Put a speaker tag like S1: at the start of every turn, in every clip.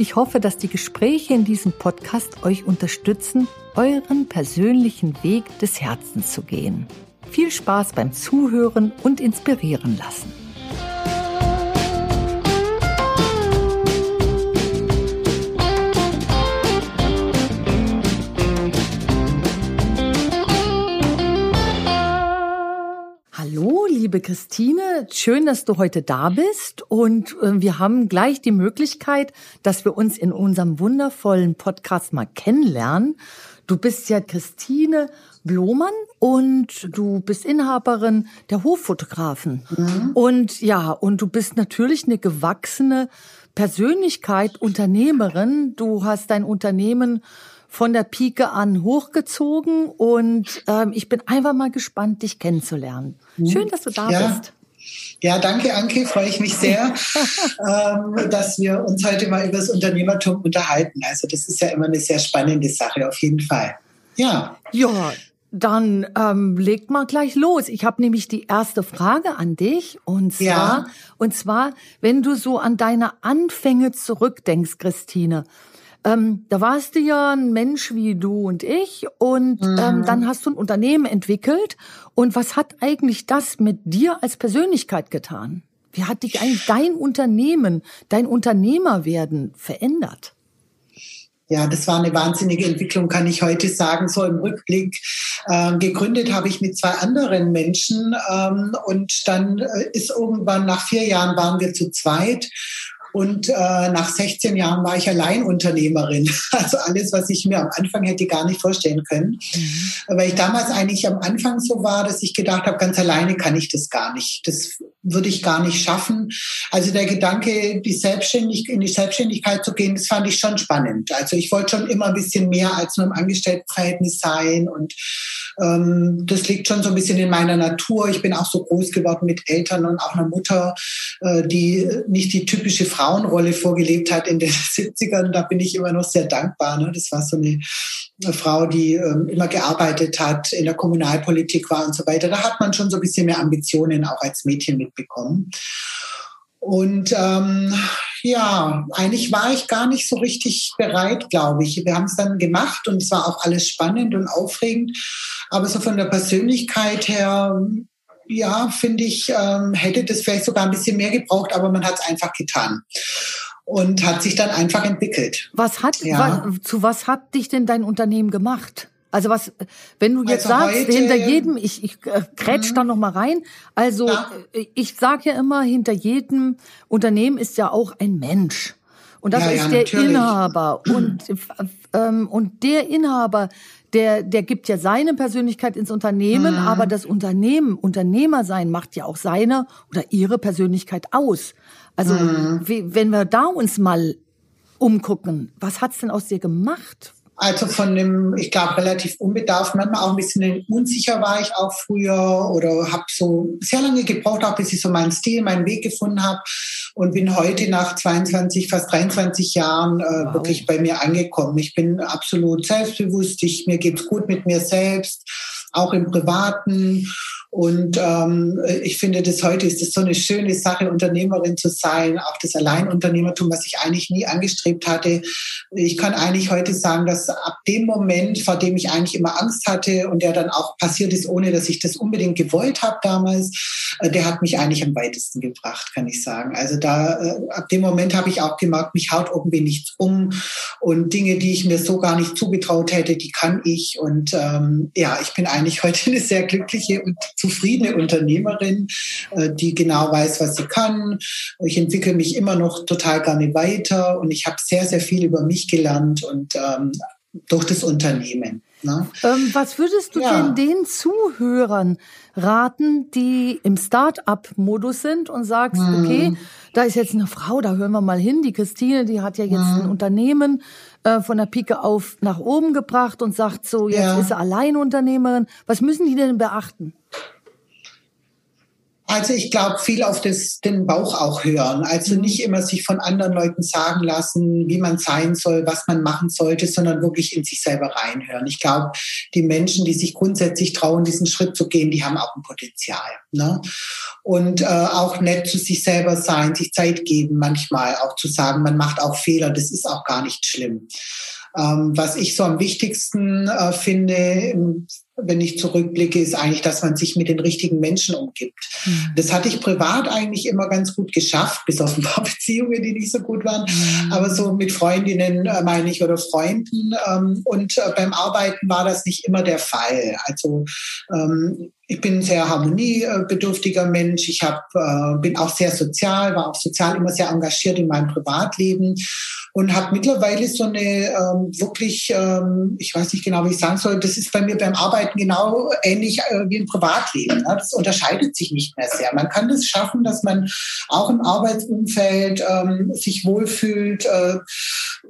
S1: Ich hoffe, dass die Gespräche in diesem Podcast euch unterstützen, euren persönlichen Weg des Herzens zu gehen. Viel Spaß beim Zuhören und inspirieren lassen. Liebe Christine, schön, dass du heute da bist. Und äh, wir haben gleich die Möglichkeit, dass wir uns in unserem wundervollen Podcast mal kennenlernen. Du bist ja Christine Blomann und du bist Inhaberin der Hoffotografen. Mhm. Und ja, und du bist natürlich eine gewachsene Persönlichkeit, Unternehmerin. Du hast dein Unternehmen von der Pike an hochgezogen und ähm, ich bin einfach mal gespannt, dich kennenzulernen. Mhm. Schön, dass du da ja. bist.
S2: Ja, danke, Anke. Freue ich mich sehr, ähm, dass wir uns heute mal über das Unternehmertum unterhalten. Also das ist ja immer eine sehr spannende Sache, auf jeden Fall. Ja.
S1: Ja, dann ähm, legt mal gleich los. Ich habe nämlich die erste Frage an dich und zwar, ja. und zwar, wenn du so an deine Anfänge zurückdenkst, Christine. Ähm, da warst du ja ein Mensch wie du und ich und ähm, mhm. ähm, dann hast du ein Unternehmen entwickelt. Und was hat eigentlich das mit dir als Persönlichkeit getan? Wie hat dich eigentlich dein Unternehmen, dein Unternehmerwerden verändert?
S2: Ja, das war eine wahnsinnige Entwicklung, kann ich heute sagen, so im Rückblick. Ähm, gegründet habe ich mit zwei anderen Menschen ähm, und dann äh, ist irgendwann nach vier Jahren waren wir zu zweit und äh, nach 16 Jahren war ich Alleinunternehmerin. Also alles, was ich mir am Anfang hätte gar nicht vorstellen können. Mhm. Weil ich damals eigentlich am Anfang so war, dass ich gedacht habe, ganz alleine kann ich das gar nicht. Das würde ich gar nicht schaffen. Also der Gedanke, die Selbstständig in die Selbstständigkeit zu gehen, das fand ich schon spannend. Also ich wollte schon immer ein bisschen mehr als nur im Angestelltenverhältnis sein und ähm, das liegt schon so ein bisschen in meiner Natur. Ich bin auch so groß geworden mit Eltern und auch einer Mutter, äh, die nicht die typische Frauenrolle vorgelebt hat in den 70ern. Da bin ich immer noch sehr dankbar. Ne? Das war so eine, eine Frau, die ähm, immer gearbeitet hat, in der Kommunalpolitik war und so weiter. Da hat man schon so ein bisschen mehr Ambitionen auch als Mädchen mitbekommen. Und ähm, ja, eigentlich war ich gar nicht so richtig bereit, glaube ich. Wir haben es dann gemacht und es war auch alles spannend und aufregend. Aber so von der Persönlichkeit her, ja, finde ich, ähm, hätte das vielleicht sogar ein bisschen mehr gebraucht, aber man hat es einfach getan und hat sich dann einfach entwickelt.
S1: Was hat, ja. was, zu was hat dich denn dein Unternehmen gemacht? Also was, wenn du jetzt also sagst, heute, hinter jedem, ich, ich äh, kretsch da noch mal rein. Also ja. Äh, ich sage ja immer, hinter jedem Unternehmen ist ja auch ein Mensch. Und das ja, ist ja, der natürlich. Inhaber. Und, ähm, und der Inhaber, der, der gibt ja seine Persönlichkeit ins Unternehmen, mhm. aber das Unternehmen, Unternehmer sein, macht ja auch seine oder ihre Persönlichkeit aus. Also mhm. wie, wenn wir da uns mal umgucken, was hat's denn aus dir gemacht?
S2: Also von dem, ich glaube, relativ unbedarft, manchmal auch ein bisschen unsicher war ich auch früher oder habe so sehr lange gebraucht, auch bis ich so meinen Stil, meinen Weg gefunden habe und bin heute nach 22, fast 23 Jahren äh, wow. wirklich bei mir angekommen. Ich bin absolut selbstbewusst, ich, mir geht's gut mit mir selbst, auch im Privaten und ähm, ich finde, das heute ist das so eine schöne Sache, Unternehmerin zu sein, auch das Alleinunternehmertum, was ich eigentlich nie angestrebt hatte. Ich kann eigentlich heute sagen, dass ab dem Moment, vor dem ich eigentlich immer Angst hatte und der dann auch passiert ist, ohne dass ich das unbedingt gewollt habe damals, äh, der hat mich eigentlich am weitesten gebracht, kann ich sagen. Also da äh, ab dem Moment habe ich auch gemerkt, mich haut irgendwie nichts um und Dinge, die ich mir so gar nicht zugetraut hätte, die kann ich. Und ähm, ja, ich bin eigentlich heute eine sehr glückliche und zufriedene Unternehmerin, äh, die genau weiß, was sie kann. Ich entwickle mich immer noch total gerne weiter und ich habe sehr, sehr viel über mich gelernt und ähm, durch das Unternehmen. Ne?
S1: Ähm, was würdest du ja. denn den Zuhörern raten, die im Start-up-Modus sind und sagst, mhm. okay, da ist jetzt eine Frau, da hören wir mal hin, die Christine, die hat ja jetzt mhm. ein Unternehmen äh, von der Pike auf nach oben gebracht und sagt so, jetzt ja. ist sie Alleinunternehmerin. Was müssen die denn beachten?
S2: Also ich glaube, viel auf das, den Bauch auch hören. Also mhm. nicht immer sich von anderen Leuten sagen lassen, wie man sein soll, was man machen sollte, sondern wirklich in sich selber reinhören. Ich glaube, die Menschen, die sich grundsätzlich trauen, diesen Schritt zu gehen, die haben auch ein Potenzial. Ne? Und äh, auch nett zu sich selber sein, sich Zeit geben, manchmal auch zu sagen, man macht auch Fehler, das ist auch gar nicht schlimm. Ähm, was ich so am wichtigsten äh, finde, wenn ich zurückblicke, ist eigentlich, dass man sich mit den richtigen Menschen umgibt. Mhm. Das hatte ich privat eigentlich immer ganz gut geschafft, bis auf ein paar Beziehungen, die nicht so gut waren. Mhm. Aber so mit Freundinnen, äh, meine ich, oder Freunden. Ähm, und äh, beim Arbeiten war das nicht immer der Fall. Also ähm, ich bin ein sehr harmoniebedürftiger Mensch. Ich hab, äh, bin auch sehr sozial, war auch sozial immer sehr engagiert in meinem Privatleben und habe mittlerweile so eine ähm, wirklich, ähm, ich weiß nicht genau, wie ich sagen soll, das ist bei mir beim Arbeiten genau ähnlich äh, wie im Privatleben. Ne? Das unterscheidet sich nicht mehr sehr. Man kann das schaffen, dass man auch im Arbeitsumfeld ähm, sich wohlfühlt, äh,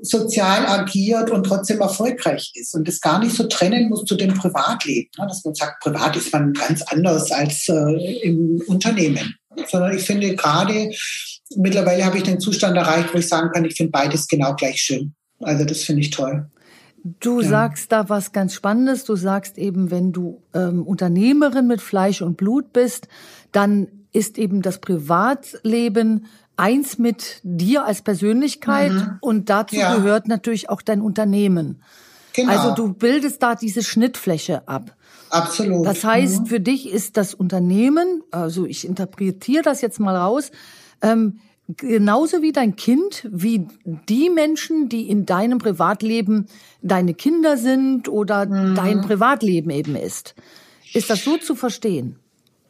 S2: sozial agiert und trotzdem erfolgreich ist und das gar nicht so trennen muss zu dem Privatleben. Ne? Dass man sagt, privat ist man ganz anders als äh, im Unternehmen. Sondern ich finde gerade, mittlerweile habe ich den Zustand erreicht, wo ich sagen kann, ich finde beides genau gleich schön. Also das finde ich toll.
S1: Du ja. sagst da was ganz Spannendes. Du sagst eben, wenn du ähm, Unternehmerin mit Fleisch und Blut bist, dann ist eben das Privatleben eins mit dir als Persönlichkeit mhm. und dazu ja. gehört natürlich auch dein Unternehmen. Genau. Also du bildest da diese Schnittfläche ab.
S2: Absolut.
S1: Das heißt, mhm. für dich ist das Unternehmen, also ich interpretiere das jetzt mal raus, ähm, genauso wie dein Kind, wie die Menschen, die in deinem Privatleben deine Kinder sind oder mhm. dein Privatleben eben ist. Ist das so zu verstehen?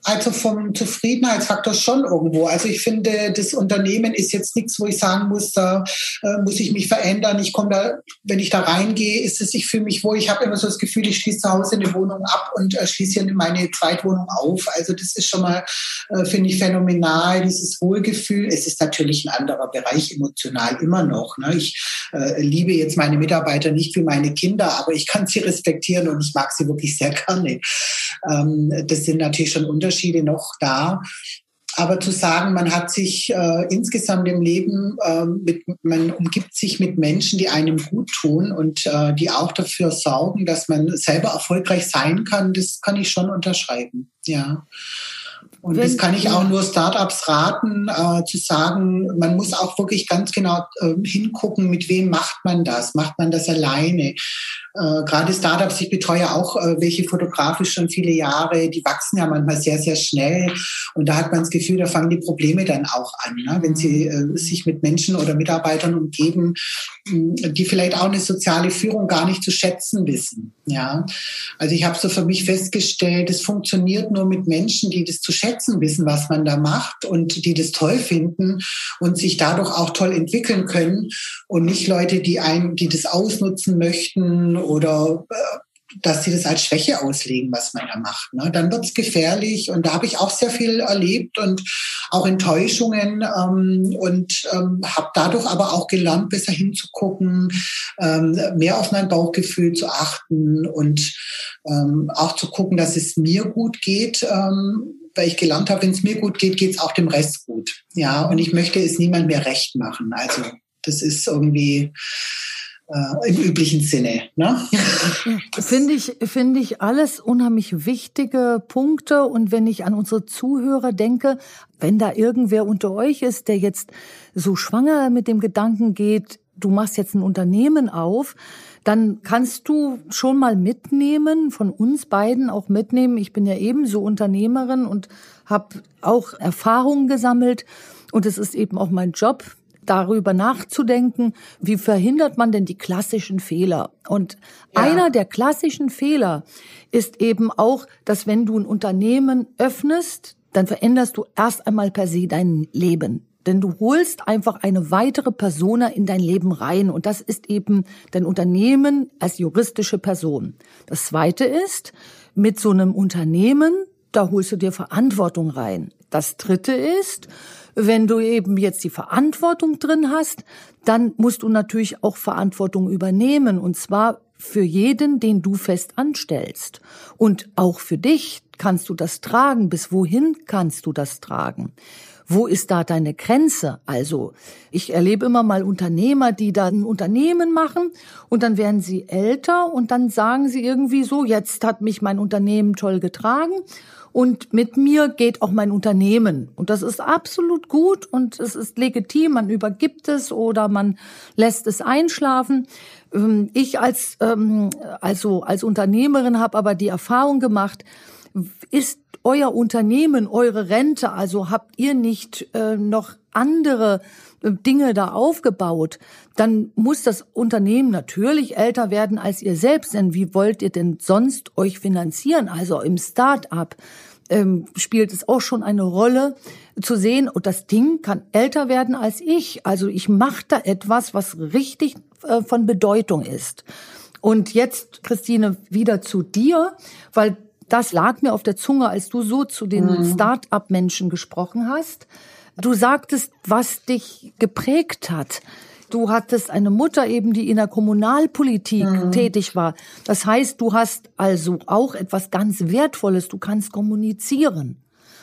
S2: Also vom Zufriedenheitsfaktor schon irgendwo. Also ich finde, das Unternehmen ist jetzt nichts, wo ich sagen muss, da äh, muss ich mich verändern. Ich komme da, wenn ich da reingehe, ist es, ich fühle mich wohl. Ich habe immer so das Gefühl, ich schließe zu Hause eine Wohnung ab und äh, schließe hier meine Zweitwohnung auf. Also das ist schon mal, äh, finde ich, phänomenal, dieses Wohlgefühl. Es ist natürlich ein anderer Bereich emotional immer noch. Ne? Ich äh, liebe jetzt meine Mitarbeiter nicht wie meine Kinder, aber ich kann sie respektieren und ich mag sie wirklich sehr gerne. Ähm, das sind natürlich schon Unterschiede Unterschiede noch da. Aber zu sagen, man hat sich äh, insgesamt im Leben, äh, mit, man umgibt sich mit Menschen, die einem gut tun und äh, die auch dafür sorgen, dass man selber erfolgreich sein kann, das kann ich schon unterschreiben. Ja. Und Wenn, das kann ich auch nur Startups raten, äh, zu sagen, man muss auch wirklich ganz genau äh, hingucken, mit wem macht man das? Macht man das alleine? Äh, Gerade Startups, ich betreue auch äh, welche fotografisch schon viele Jahre, die wachsen ja manchmal sehr, sehr schnell. Und da hat man das Gefühl, da fangen die Probleme dann auch an, ne? wenn sie äh, sich mit Menschen oder Mitarbeitern umgeben, die vielleicht auch eine soziale Führung gar nicht zu schätzen wissen. Ja, also ich habe so für mich festgestellt, es funktioniert nur mit Menschen, die das zu schätzen wissen, was man da macht und die das toll finden und sich dadurch auch toll entwickeln können und nicht Leute, die einen, die das ausnutzen möchten oder äh, dass sie das als Schwäche auslegen, was man da macht. Ne? Dann wird's gefährlich und da habe ich auch sehr viel erlebt und auch Enttäuschungen ähm, und ähm, habe dadurch aber auch gelernt, besser hinzugucken, ähm, mehr auf mein Bauchgefühl zu achten und ähm, auch zu gucken, dass es mir gut geht. Ähm, weil ich gelernt habe, wenn es mir gut geht, geht es auch dem Rest gut. Ja, und ich möchte es niemand mehr recht machen. Also das ist irgendwie äh, im üblichen Sinne. Ne?
S1: Finde ich, finde ich alles unheimlich wichtige Punkte. Und wenn ich an unsere Zuhörer denke, wenn da irgendwer unter euch ist, der jetzt so schwanger mit dem Gedanken geht, du machst jetzt ein Unternehmen auf, dann kannst du schon mal mitnehmen, von uns beiden auch mitnehmen. Ich bin ja ebenso Unternehmerin und habe auch Erfahrungen gesammelt. Und es ist eben auch mein Job, darüber nachzudenken, wie verhindert man denn die klassischen Fehler? Und ja. einer der klassischen Fehler ist eben auch, dass wenn du ein Unternehmen öffnest, dann veränderst du erst einmal per se dein Leben. Denn du holst einfach eine weitere Persona in dein Leben rein. Und das ist eben dein Unternehmen als juristische Person. Das zweite ist, mit so einem Unternehmen, da holst du dir Verantwortung rein. Das dritte ist, wenn du eben jetzt die Verantwortung drin hast, dann musst du natürlich auch Verantwortung übernehmen. Und zwar für jeden, den du fest anstellst. Und auch für dich kannst du das tragen. Bis wohin kannst du das tragen? Wo ist da deine Grenze? Also, ich erlebe immer mal Unternehmer, die da ein Unternehmen machen und dann werden sie älter und dann sagen sie irgendwie so, jetzt hat mich mein Unternehmen toll getragen und mit mir geht auch mein Unternehmen. Und das ist absolut gut und es ist legitim. Man übergibt es oder man lässt es einschlafen. Ähm, ich als, ähm, also als Unternehmerin habe aber die Erfahrung gemacht, ist euer Unternehmen, eure Rente, also habt ihr nicht äh, noch andere äh, Dinge da aufgebaut, dann muss das Unternehmen natürlich älter werden als ihr selbst. Denn wie wollt ihr denn sonst euch finanzieren? Also im Start-up ähm, spielt es auch schon eine Rolle zu sehen, und das Ding kann älter werden als ich. Also ich mache da etwas, was richtig äh, von Bedeutung ist. Und jetzt, Christine, wieder zu dir, weil das lag mir auf der Zunge, als du so zu den mhm. Start-up-Menschen gesprochen hast. Du sagtest, was dich geprägt hat. Du hattest eine Mutter eben, die in der Kommunalpolitik mhm. tätig war. Das heißt, du hast also auch etwas ganz Wertvolles. Du kannst kommunizieren.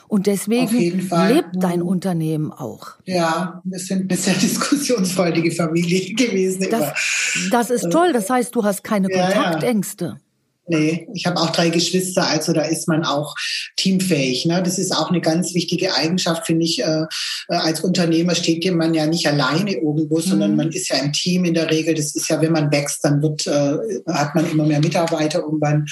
S1: Und deswegen lebt dein mhm. Unternehmen auch.
S2: Ja, wir sind eine sehr diskussionsfreudige Familie gewesen.
S1: Das, das ist toll. Das heißt, du hast keine ja, Kontaktängste. Ja.
S2: Nee, ich habe auch drei Geschwister, also da ist man auch teamfähig. Ne? Das ist auch eine ganz wichtige Eigenschaft, finde ich. Äh, äh als Unternehmer steht man ja nicht alleine irgendwo, sondern mhm. man ist ja im Team in der Regel. Das ist ja, wenn man wächst, dann wird, äh, hat man immer mehr Mitarbeiter irgendwann.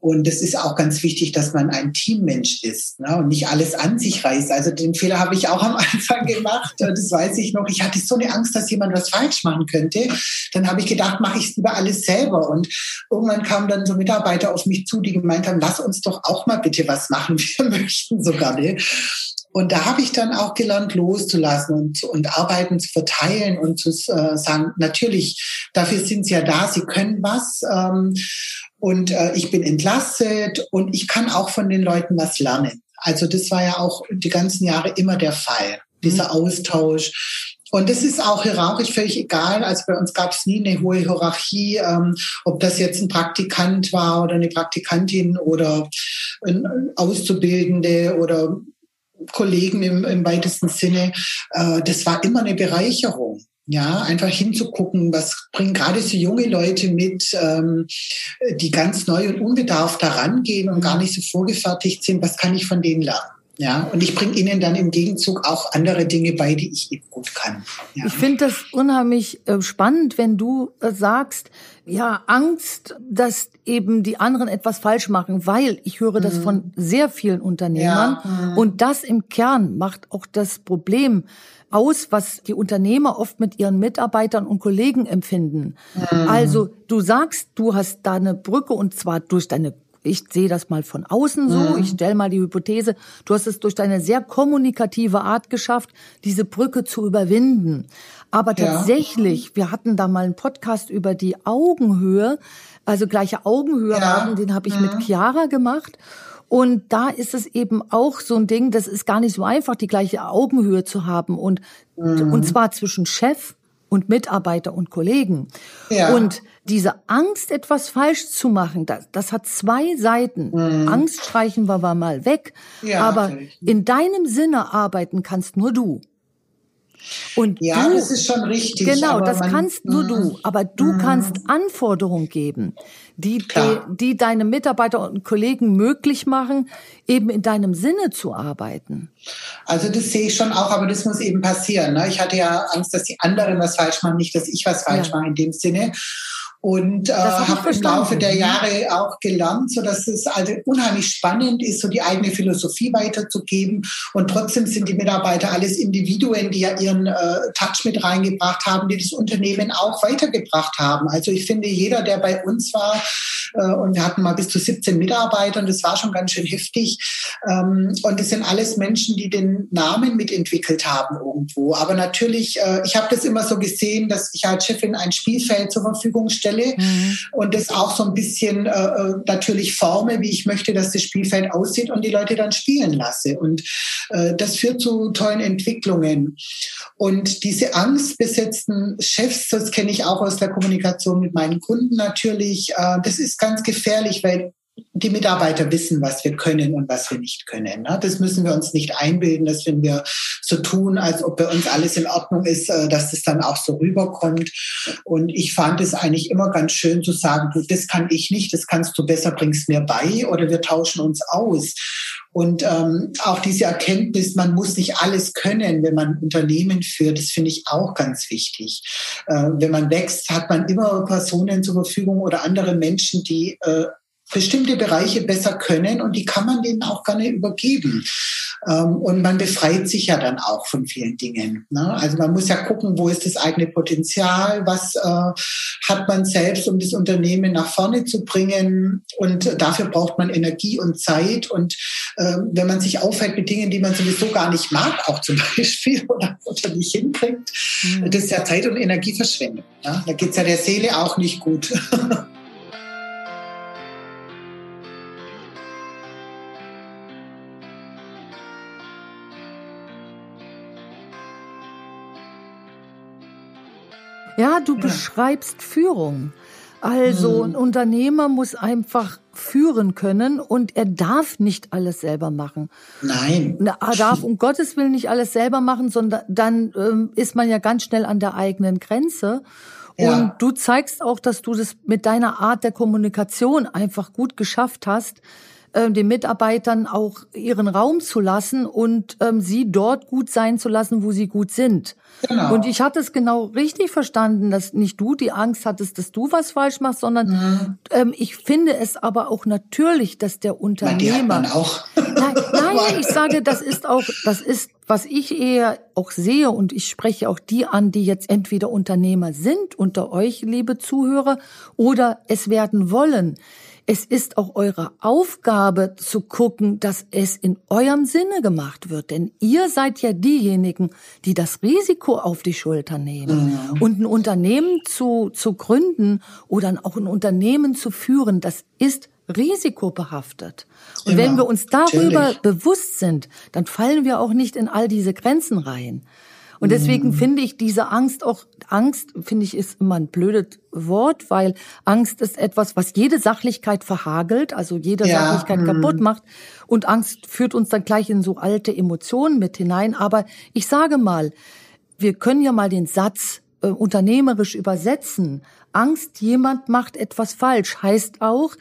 S2: Und es ist auch ganz wichtig, dass man ein Teammensch ist ne? und nicht alles an sich reißt. Also den Fehler habe ich auch am Anfang gemacht. Das weiß ich noch. Ich hatte so eine Angst, dass jemand was falsch machen könnte. Dann habe ich gedacht, mache ich es lieber alles selber. Und irgendwann kamen dann so Mitarbeiter auf mich zu, die gemeint haben, lass uns doch auch mal bitte was machen. Wir möchten so gerne. Und da habe ich dann auch gelernt, loszulassen und, und Arbeiten zu verteilen und zu äh, sagen, natürlich, dafür sind sie ja da, sie können was. Ähm, und äh, ich bin entlastet und ich kann auch von den Leuten was lernen. Also das war ja auch die ganzen Jahre immer der Fall, dieser mhm. Austausch. Und das ist auch hierarchisch völlig egal. Also bei uns gab es nie eine hohe Hierarchie, ähm, ob das jetzt ein Praktikant war oder eine Praktikantin oder ein Auszubildende oder Kollegen im, im weitesten Sinne. Äh, das war immer eine Bereicherung. Ja, einfach hinzugucken, was bringen gerade so junge Leute mit, ähm, die ganz neu und unbedarft daran gehen und gar nicht so vorgefertigt sind, was kann ich von denen lernen? Ja, und ich bringe ihnen dann im Gegenzug auch andere Dinge bei, die ich eben gut kann. Ja.
S1: Ich finde das unheimlich äh, spannend, wenn du äh, sagst, ja, Angst, dass eben die anderen etwas falsch machen, weil ich höre das mhm. von sehr vielen Unternehmern ja. mhm. und das im Kern macht auch das Problem aus, was die Unternehmer oft mit ihren Mitarbeitern und Kollegen empfinden. Mhm. Also du sagst, du hast da eine Brücke und zwar durch deine ich sehe das mal von außen so, mhm. ich stelle mal die Hypothese, du hast es durch deine sehr kommunikative Art geschafft, diese Brücke zu überwinden. Aber tatsächlich, ja. wir hatten da mal einen Podcast über die Augenhöhe, also gleiche Augenhöhe ja. haben, den habe ich mhm. mit Chiara gemacht. Und da ist es eben auch so ein Ding, das ist gar nicht so einfach, die gleiche Augenhöhe zu haben und, mhm. und zwar zwischen Chef und Mitarbeiter und Kollegen. Ja. Und diese Angst, etwas falsch zu machen, das, das hat zwei Seiten. Mhm. Angst streichen wir mal weg, ja, aber in deinem Sinne arbeiten kannst nur du.
S2: Und ja, du, das ist schon richtig.
S1: Genau, das man, kannst nur du. Mhm. Aber du mm. kannst Anforderungen geben, die, die, die deine Mitarbeiter und Kollegen möglich machen, eben in deinem Sinne zu arbeiten.
S2: Also das sehe ich schon auch, aber das muss eben passieren. Ne? Ich hatte ja Angst, dass die anderen was falsch machen, nicht, dass ich was falsch ja. mache in dem Sinne. Und äh, habe im Laufe der Jahre auch gelernt, so dass es also unheimlich spannend ist, so die eigene Philosophie weiterzugeben. Und trotzdem sind die Mitarbeiter alles Individuen, die ja ihren äh, Touch mit reingebracht haben, die das Unternehmen auch weitergebracht haben. Also ich finde, jeder, der bei uns war, äh, und wir hatten mal bis zu 17 Mitarbeiter und das war schon ganz schön heftig. Ähm, und es sind alles Menschen, die den Namen mitentwickelt haben irgendwo. Aber natürlich, äh, ich habe das immer so gesehen, dass ich als Chefin ein Spielfeld zur Verfügung stelle Stelle mhm. und das auch so ein bisschen äh, äh, natürlich forme, wie ich möchte, dass das Spielfeld aussieht und die Leute dann spielen lasse. Und äh, das führt zu tollen Entwicklungen. Und diese angstbesetzten Chefs, das kenne ich auch aus der Kommunikation mit meinen Kunden natürlich, äh, das ist ganz gefährlich, weil die Mitarbeiter wissen, was wir können und was wir nicht können. Ne? Das müssen wir uns nicht einbilden, dass wenn wir so tun, als ob bei uns alles in Ordnung ist, äh, dass das dann auch so rüberkommt. Und ich fand es eigentlich immer ganz schön zu sagen, du, das kann ich nicht, das kannst du besser, bringst mir bei oder wir tauschen uns aus. Und ähm, auch diese Erkenntnis, man muss nicht alles können, wenn man Unternehmen führt, das finde ich auch ganz wichtig. Äh, wenn man wächst, hat man immer Personen zur Verfügung oder andere Menschen, die äh, bestimmte Bereiche besser können und die kann man denen auch gerne übergeben. Ähm, und man befreit sich ja dann auch von vielen Dingen. Ne? Also man muss ja gucken, wo ist das eigene Potenzial, was äh, hat man selbst, um das Unternehmen nach vorne zu bringen. Und dafür braucht man Energie und Zeit. Und äh, wenn man sich aufhält mit Dingen, die man sowieso gar nicht mag, auch zum Beispiel, oder, oder nicht hinkriegt, mhm. das ist ja Zeit und Energieverschwendung. Ne? Da geht's ja der Seele auch nicht gut.
S1: Ja, du ja. beschreibst Führung. Also hm. ein Unternehmer muss einfach führen können und er darf nicht alles selber machen.
S2: Nein.
S1: Er darf um Gottes Willen nicht alles selber machen, sondern dann ähm, ist man ja ganz schnell an der eigenen Grenze. Ja. Und du zeigst auch, dass du das mit deiner Art der Kommunikation einfach gut geschafft hast, äh, den Mitarbeitern auch ihren Raum zu lassen und ähm, sie dort gut sein zu lassen, wo sie gut sind. Genau. Und ich hatte es genau richtig verstanden, dass nicht du die Angst hattest, dass du was falsch machst, sondern mhm. ähm, ich finde es aber auch natürlich, dass der Unternehmer.
S2: Na, auch.
S1: Nein, nein, ich sage, das ist auch, das ist, was ich eher auch sehe und ich spreche auch die an, die jetzt entweder Unternehmer sind unter euch, liebe Zuhörer, oder es werden wollen es ist auch eure Aufgabe zu gucken, dass es in eurem Sinne gemacht wird. Denn ihr seid ja diejenigen, die das Risiko auf die Schulter nehmen. Ja. Und ein Unternehmen zu, zu gründen oder auch ein Unternehmen zu führen, das ist risikobehaftet. Und Immer. wenn wir uns darüber Natürlich. bewusst sind, dann fallen wir auch nicht in all diese Grenzen rein. Und deswegen mhm. finde ich diese Angst auch, Angst finde ich ist immer ein blödes Wort, weil Angst ist etwas, was jede Sachlichkeit verhagelt, also jede ja. Sachlichkeit mhm. kaputt macht. Und Angst führt uns dann gleich in so alte Emotionen mit hinein. Aber ich sage mal, wir können ja mal den Satz äh, unternehmerisch übersetzen. Angst, jemand macht etwas falsch, heißt auch,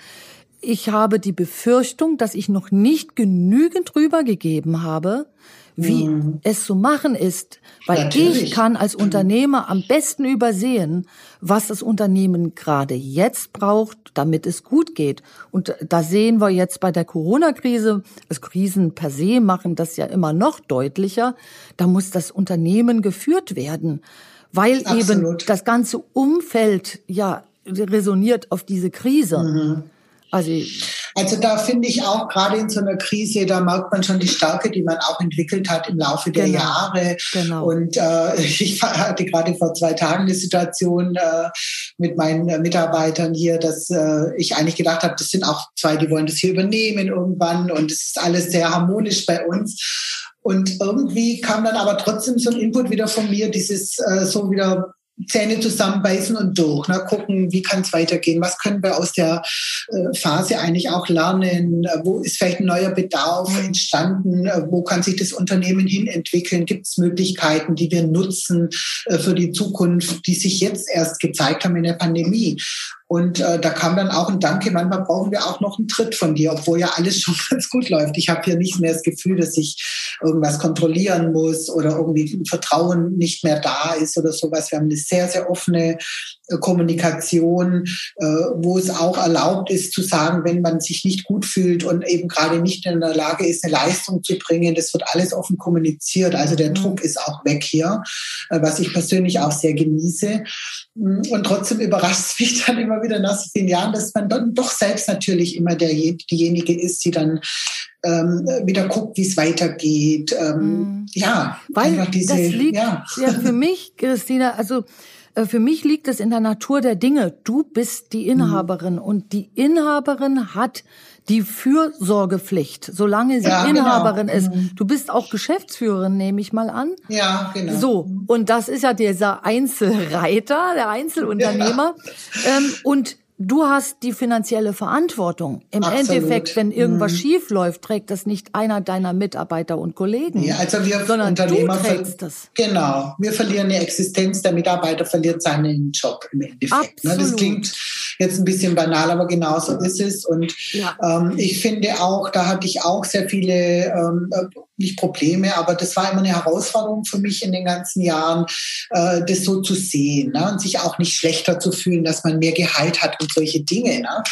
S1: ich habe die Befürchtung, dass ich noch nicht genügend rübergegeben habe, wie mhm. es zu machen ist, weil Natürlich. ich kann als Unternehmer am besten übersehen, was das Unternehmen gerade jetzt braucht, damit es gut geht. Und da sehen wir jetzt bei der Corona-Krise, das Krisen per se machen das ja immer noch deutlicher, da muss das Unternehmen geführt werden, weil Absolut. eben das ganze Umfeld ja resoniert auf diese Krise. Mhm.
S2: Also, also da finde ich auch gerade in so einer Krise, da merkt man schon die Stärke, die man auch entwickelt hat im Laufe der genau, Jahre. Genau. Und äh, ich hatte gerade vor zwei Tagen eine Situation äh, mit meinen Mitarbeitern hier, dass äh, ich eigentlich gedacht habe, das sind auch zwei, die wollen das hier übernehmen irgendwann und es ist alles sehr harmonisch bei uns. Und irgendwie kam dann aber trotzdem so ein Input wieder von mir, dieses äh, so wieder Zähne zusammenbeißen und durch. Ne? Gucken, wie kann es weitergehen? Was können wir aus der äh, Phase eigentlich auch lernen? Wo ist vielleicht ein neuer Bedarf mhm. entstanden? Wo kann sich das Unternehmen hin entwickeln? Gibt es Möglichkeiten, die wir nutzen äh, für die Zukunft, die sich jetzt erst gezeigt haben in der Pandemie? Und äh, da kam dann auch ein Danke, manchmal brauchen wir auch noch einen Tritt von dir, obwohl ja alles schon ganz gut läuft. Ich habe hier nicht mehr das Gefühl, dass ich irgendwas kontrollieren muss oder irgendwie Vertrauen nicht mehr da ist oder sowas. Wir haben eine sehr, sehr offene äh, Kommunikation, äh, wo es auch erlaubt ist zu sagen, wenn man sich nicht gut fühlt und eben gerade nicht in der Lage ist, eine Leistung zu bringen, das wird alles offen kommuniziert. Also der mhm. Druck ist auch weg hier, äh, was ich persönlich auch sehr genieße. Mm, und trotzdem überrascht es mich dann immer wieder nach so vielen Jahren, dass man dann doch selbst natürlich immer der, diejenige ist, die dann ähm, wieder guckt, wie es weitergeht. Ähm, mhm. Ja,
S1: weil diese, das liegt ja. ja für mich, Christina, also äh, für mich liegt es in der Natur der Dinge. Du bist die Inhaberin mhm. und die Inhaberin hat die Fürsorgepflicht, solange sie ja, genau. Inhaberin genau. ist. Mhm. Du bist auch Geschäftsführerin, nehme ich mal an.
S2: Ja, genau.
S1: So, und das ist ja dieser Einzelreiter, der Einzelunternehmer. Ja. Ähm, und du hast die finanzielle Verantwortung. Im Absolut. Endeffekt, wenn irgendwas mhm. schief läuft, trägt das nicht einer deiner Mitarbeiter und Kollegen.
S2: Ja, also wir sondern Unternehmer du trägst das. Genau. Wir verlieren die Existenz, der Mitarbeiter verliert seinen Job im Endeffekt. Ne? Das klingt jetzt ein bisschen banal, aber genauso ist es. Und ja. ähm, ich finde auch, da hatte ich auch sehr viele ähm, nicht Probleme, aber das war immer eine Herausforderung für mich in den ganzen Jahren, äh, das so zu sehen ne? und sich auch nicht schlechter zu fühlen, dass man mehr Gehalt hat und solche Dinge. Ne?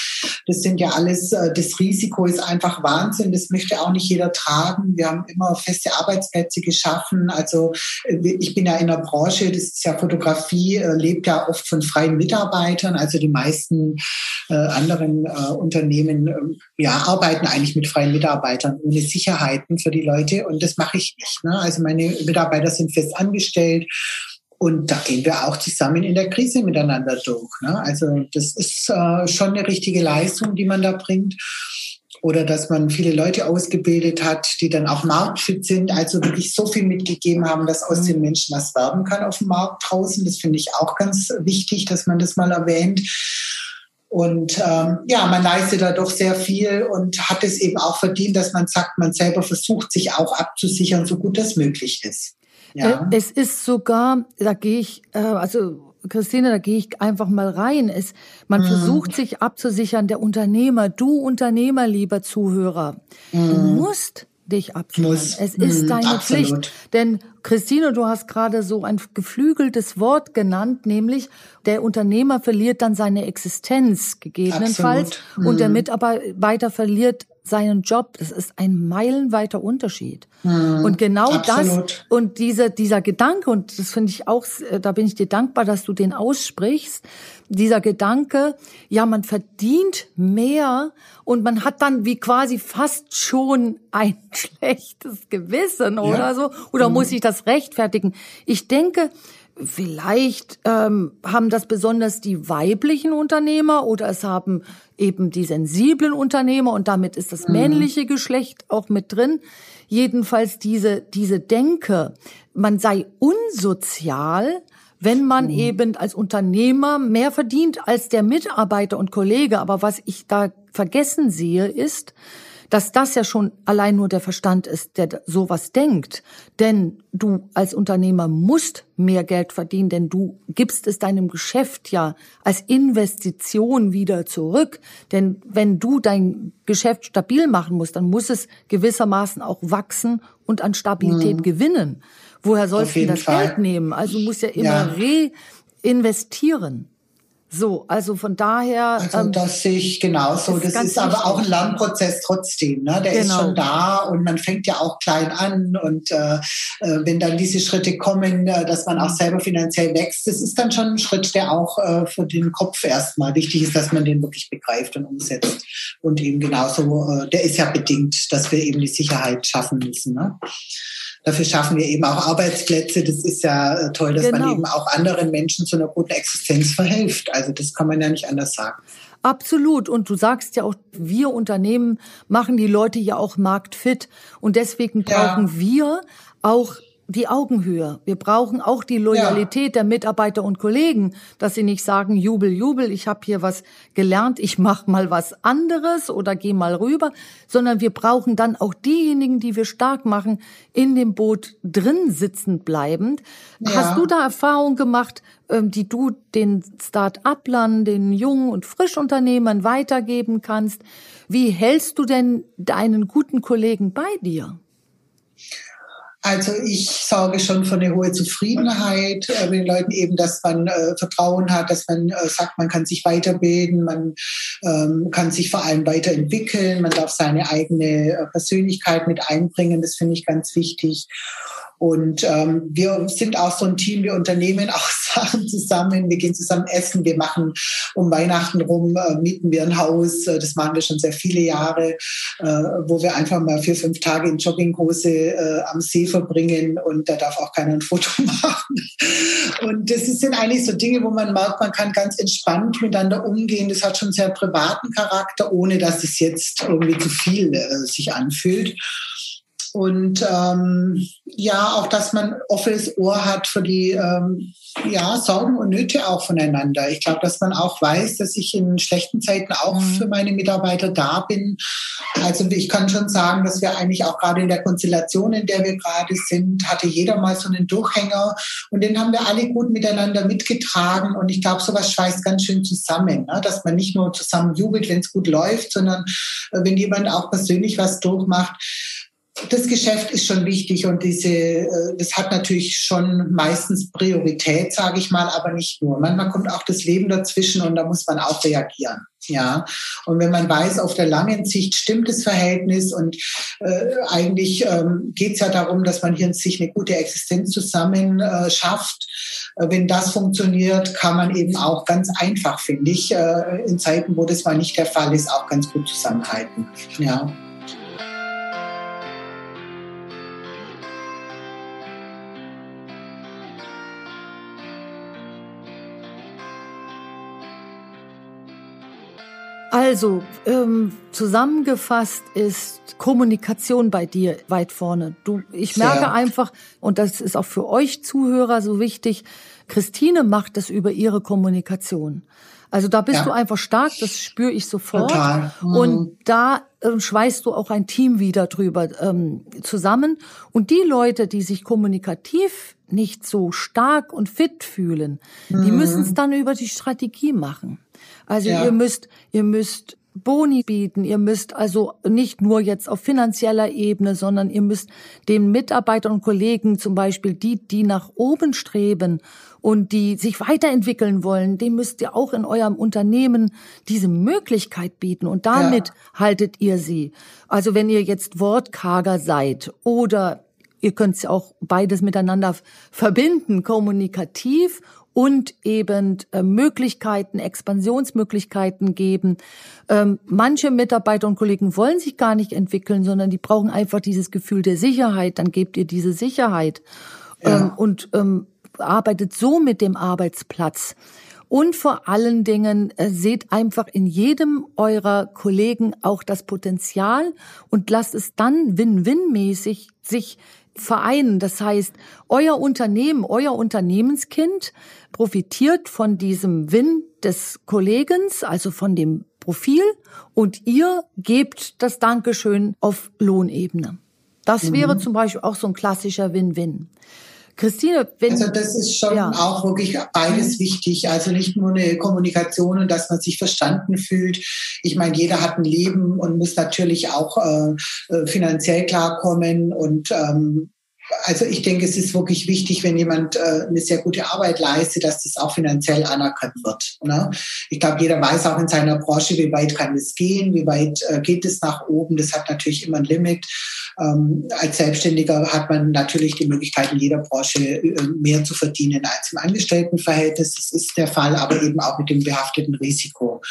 S2: Das sind ja alles, äh, das Risiko ist einfach Wahnsinn, das möchte auch nicht jeder tragen. Wir haben immer feste Arbeitsplätze geschaffen. Also äh, ich bin ja in der Branche, das ist ja Fotografie, äh, lebt ja oft von freien Mitarbeitern. Also die meisten anderen Unternehmen ja, arbeiten eigentlich mit freien Mitarbeitern ohne Sicherheiten für die Leute. Und das mache ich nicht. Ne? Also meine Mitarbeiter sind fest angestellt. Und da gehen wir auch zusammen in der Krise miteinander durch. Ne? Also das ist äh, schon eine richtige Leistung, die man da bringt. Oder dass man viele Leute ausgebildet hat, die dann auch marktfit sind, also wirklich so viel mitgegeben haben, dass aus den Menschen was werden kann auf dem Markt draußen. Das finde ich auch ganz wichtig, dass man das mal erwähnt. Und ähm, ja, man leistet da doch sehr viel und hat es eben auch verdient, dass man sagt, man selber versucht, sich auch abzusichern, so gut das möglich ist.
S1: Ja. Äh, es ist sogar, da gehe ich, äh, also Christine, da gehe ich einfach mal rein. Es, man mhm. versucht sich abzusichern, der Unternehmer, du Unternehmer, lieber Zuhörer, mhm. du musst dich absichern. Muss. Es ist mhm, deine absolut. Pflicht. Denn Christine, du hast gerade so ein geflügeltes Wort genannt, nämlich der Unternehmer verliert dann seine Existenz gegebenenfalls mhm. und der mhm. Mitarbeiter verliert seinen Job. Das ist ein meilenweiter Unterschied. Mhm, und genau absolut. das und dieser, dieser Gedanke, und das finde ich auch, da bin ich dir dankbar, dass du den aussprichst, dieser Gedanke, ja, man verdient mehr und man hat dann wie quasi fast schon ein schlechtes Gewissen oder ja. so, oder mhm. muss ich das rechtfertigen? Ich denke, Vielleicht ähm, haben das besonders die weiblichen Unternehmer oder es haben eben die sensiblen Unternehmer und damit ist das mhm. männliche Geschlecht auch mit drin. Jedenfalls diese, diese Denke, man sei unsozial, wenn man mhm. eben als Unternehmer mehr verdient als der Mitarbeiter und Kollege. Aber was ich da vergessen sehe, ist, dass das ja schon allein nur der Verstand ist, der sowas denkt. Denn du als Unternehmer musst mehr Geld verdienen, denn du gibst es deinem Geschäft ja als Investition wieder zurück. Denn wenn du dein Geschäft stabil machen musst, dann muss es gewissermaßen auch wachsen und an Stabilität mhm. gewinnen. Woher sollst du das Fall. Geld nehmen? Also du musst ja immer ja. reinvestieren. So, also von daher.
S2: Also ähm, das sehe ich genauso. Das ist aber auch ein Lernprozess trotzdem. Ne? Der genau. ist schon da und man fängt ja auch klein an. Und äh, äh, wenn dann diese Schritte kommen, äh, dass man auch selber finanziell wächst, das ist dann schon ein Schritt, der auch äh, für den Kopf erstmal wichtig ist, dass man den wirklich begreift und umsetzt. Und eben genauso, äh, der ist ja bedingt, dass wir eben die Sicherheit schaffen müssen. Ne? Dafür schaffen wir eben auch Arbeitsplätze. Das ist ja äh, toll, dass genau. man eben auch anderen Menschen zu einer guten Existenz verhilft. Also das kann man ja nicht anders sagen.
S1: Absolut. Und du sagst ja auch, wir Unternehmen machen die Leute ja auch marktfit. Und deswegen brauchen ja. wir auch die Augenhöhe. Wir brauchen auch die Loyalität ja. der Mitarbeiter und Kollegen, dass sie nicht sagen, Jubel, Jubel, ich habe hier was gelernt, ich mache mal was anderes oder gehe mal rüber, sondern wir brauchen dann auch diejenigen, die wir stark machen, in dem Boot drin sitzend bleibend. Ja. Hast du da Erfahrung gemacht, ähm, die du den Start-uplern, den jungen und Frisch-Unternehmern weitergeben kannst? Wie hältst du denn deinen guten Kollegen bei dir?
S2: Also ich sorge schon für eine hohe Zufriedenheit äh, mit den Leuten eben, dass man äh, Vertrauen hat, dass man äh, sagt, man kann sich weiterbilden, man ähm, kann sich vor allem weiterentwickeln, man darf seine eigene äh, Persönlichkeit mit einbringen, das finde ich ganz wichtig. Und ähm, wir sind auch so ein Team, wir unternehmen auch Sachen zusammen, wir gehen zusammen essen, wir machen um Weihnachten rum, äh, mieten wir ein Haus, äh, das machen wir schon sehr viele Jahre, äh, wo wir einfach mal vier, fünf Tage in Jogginghose äh, am See verbringen und da darf auch keiner ein Foto machen. Und das sind eigentlich so Dinge, wo man merkt, man kann ganz entspannt miteinander umgehen. Das hat schon sehr privaten Charakter, ohne dass es jetzt irgendwie zu viel äh, sich anfühlt. Und ähm, ja, auch, dass man offenes Ohr hat für die ähm, ja, Sorgen und Nöte auch voneinander. Ich glaube, dass man auch weiß, dass ich in schlechten Zeiten auch mhm. für meine Mitarbeiter da bin. Also ich kann schon sagen, dass wir eigentlich auch gerade in der Konstellation, in der wir gerade sind, hatte jeder mal so einen Durchhänger und den haben wir alle gut miteinander mitgetragen. Und ich glaube, sowas schweißt ganz schön zusammen, ne? dass man nicht nur zusammen jubelt, wenn es gut läuft, sondern äh, wenn jemand auch persönlich was durchmacht das Geschäft ist schon wichtig und diese, äh, das hat natürlich schon meistens Priorität, sage ich mal, aber nicht nur. Manchmal kommt auch das Leben dazwischen und da muss man auch reagieren. Ja, und wenn man weiß, auf der langen Sicht stimmt das Verhältnis und äh, eigentlich ähm, geht es ja darum, dass man hier sich eine gute Existenz zusammen äh, schafft. Äh, wenn das funktioniert, kann man eben auch ganz einfach, finde ich, äh, in Zeiten, wo das mal nicht der Fall ist, auch ganz gut zusammenhalten. Ja.
S1: Also, ähm, zusammengefasst ist Kommunikation bei dir weit vorne. Du, ich merke ja. einfach, und das ist auch für euch Zuhörer so wichtig, Christine macht das über ihre Kommunikation. Also da bist ja. du einfach stark, das spüre ich sofort. Mhm. Und da äh, schweißt du auch ein Team wieder drüber ähm, zusammen. Und die Leute, die sich kommunikativ nicht so stark und fit fühlen, mhm. die müssen es dann über die Strategie machen. Also ja. ihr müsst, ihr müsst Boni bieten. Ihr müsst also nicht nur jetzt auf finanzieller Ebene, sondern ihr müsst den Mitarbeitern und Kollegen, zum Beispiel die, die nach oben streben und die sich weiterentwickeln wollen, dem müsst ihr auch in eurem Unternehmen diese Möglichkeit bieten und damit ja. haltet ihr sie. Also wenn ihr jetzt wortkarger seid oder ihr könnt ja auch beides miteinander verbinden, kommunikativ und eben äh, Möglichkeiten, Expansionsmöglichkeiten geben. Ähm, manche Mitarbeiter und Kollegen wollen sich gar nicht entwickeln, sondern die brauchen einfach dieses Gefühl der Sicherheit. Dann gebt ihr diese Sicherheit ja. ähm, und ähm, arbeitet so mit dem Arbeitsplatz. Und vor allen Dingen äh, seht einfach in jedem eurer Kollegen auch das Potenzial und lasst es dann win-win-mäßig sich vereinen. Das heißt, euer Unternehmen, euer Unternehmenskind profitiert von diesem Win des Kollegens, also von dem Profil, und ihr gebt das Dankeschön auf Lohnebene. Das mhm. wäre zum Beispiel auch so ein klassischer Win-Win. Christine,
S2: wenn also das ist schon ja. auch wirklich beides mhm. wichtig. Also nicht nur eine Kommunikation und dass man sich verstanden fühlt. Ich meine, jeder hat ein Leben und muss natürlich auch äh, äh finanziell klarkommen und ähm, also ich denke, es ist wirklich wichtig, wenn jemand äh, eine sehr gute Arbeit leistet, dass das auch finanziell anerkannt wird. Ne? Ich glaube, jeder weiß auch in seiner Branche, wie weit kann es gehen, wie weit äh, geht es nach oben. Das hat natürlich immer ein Limit. Ähm, als Selbstständiger hat man natürlich die Möglichkeit, in jeder Branche äh, mehr zu verdienen als im Angestelltenverhältnis. Das ist der Fall, aber eben auch mit dem behafteten Risiko.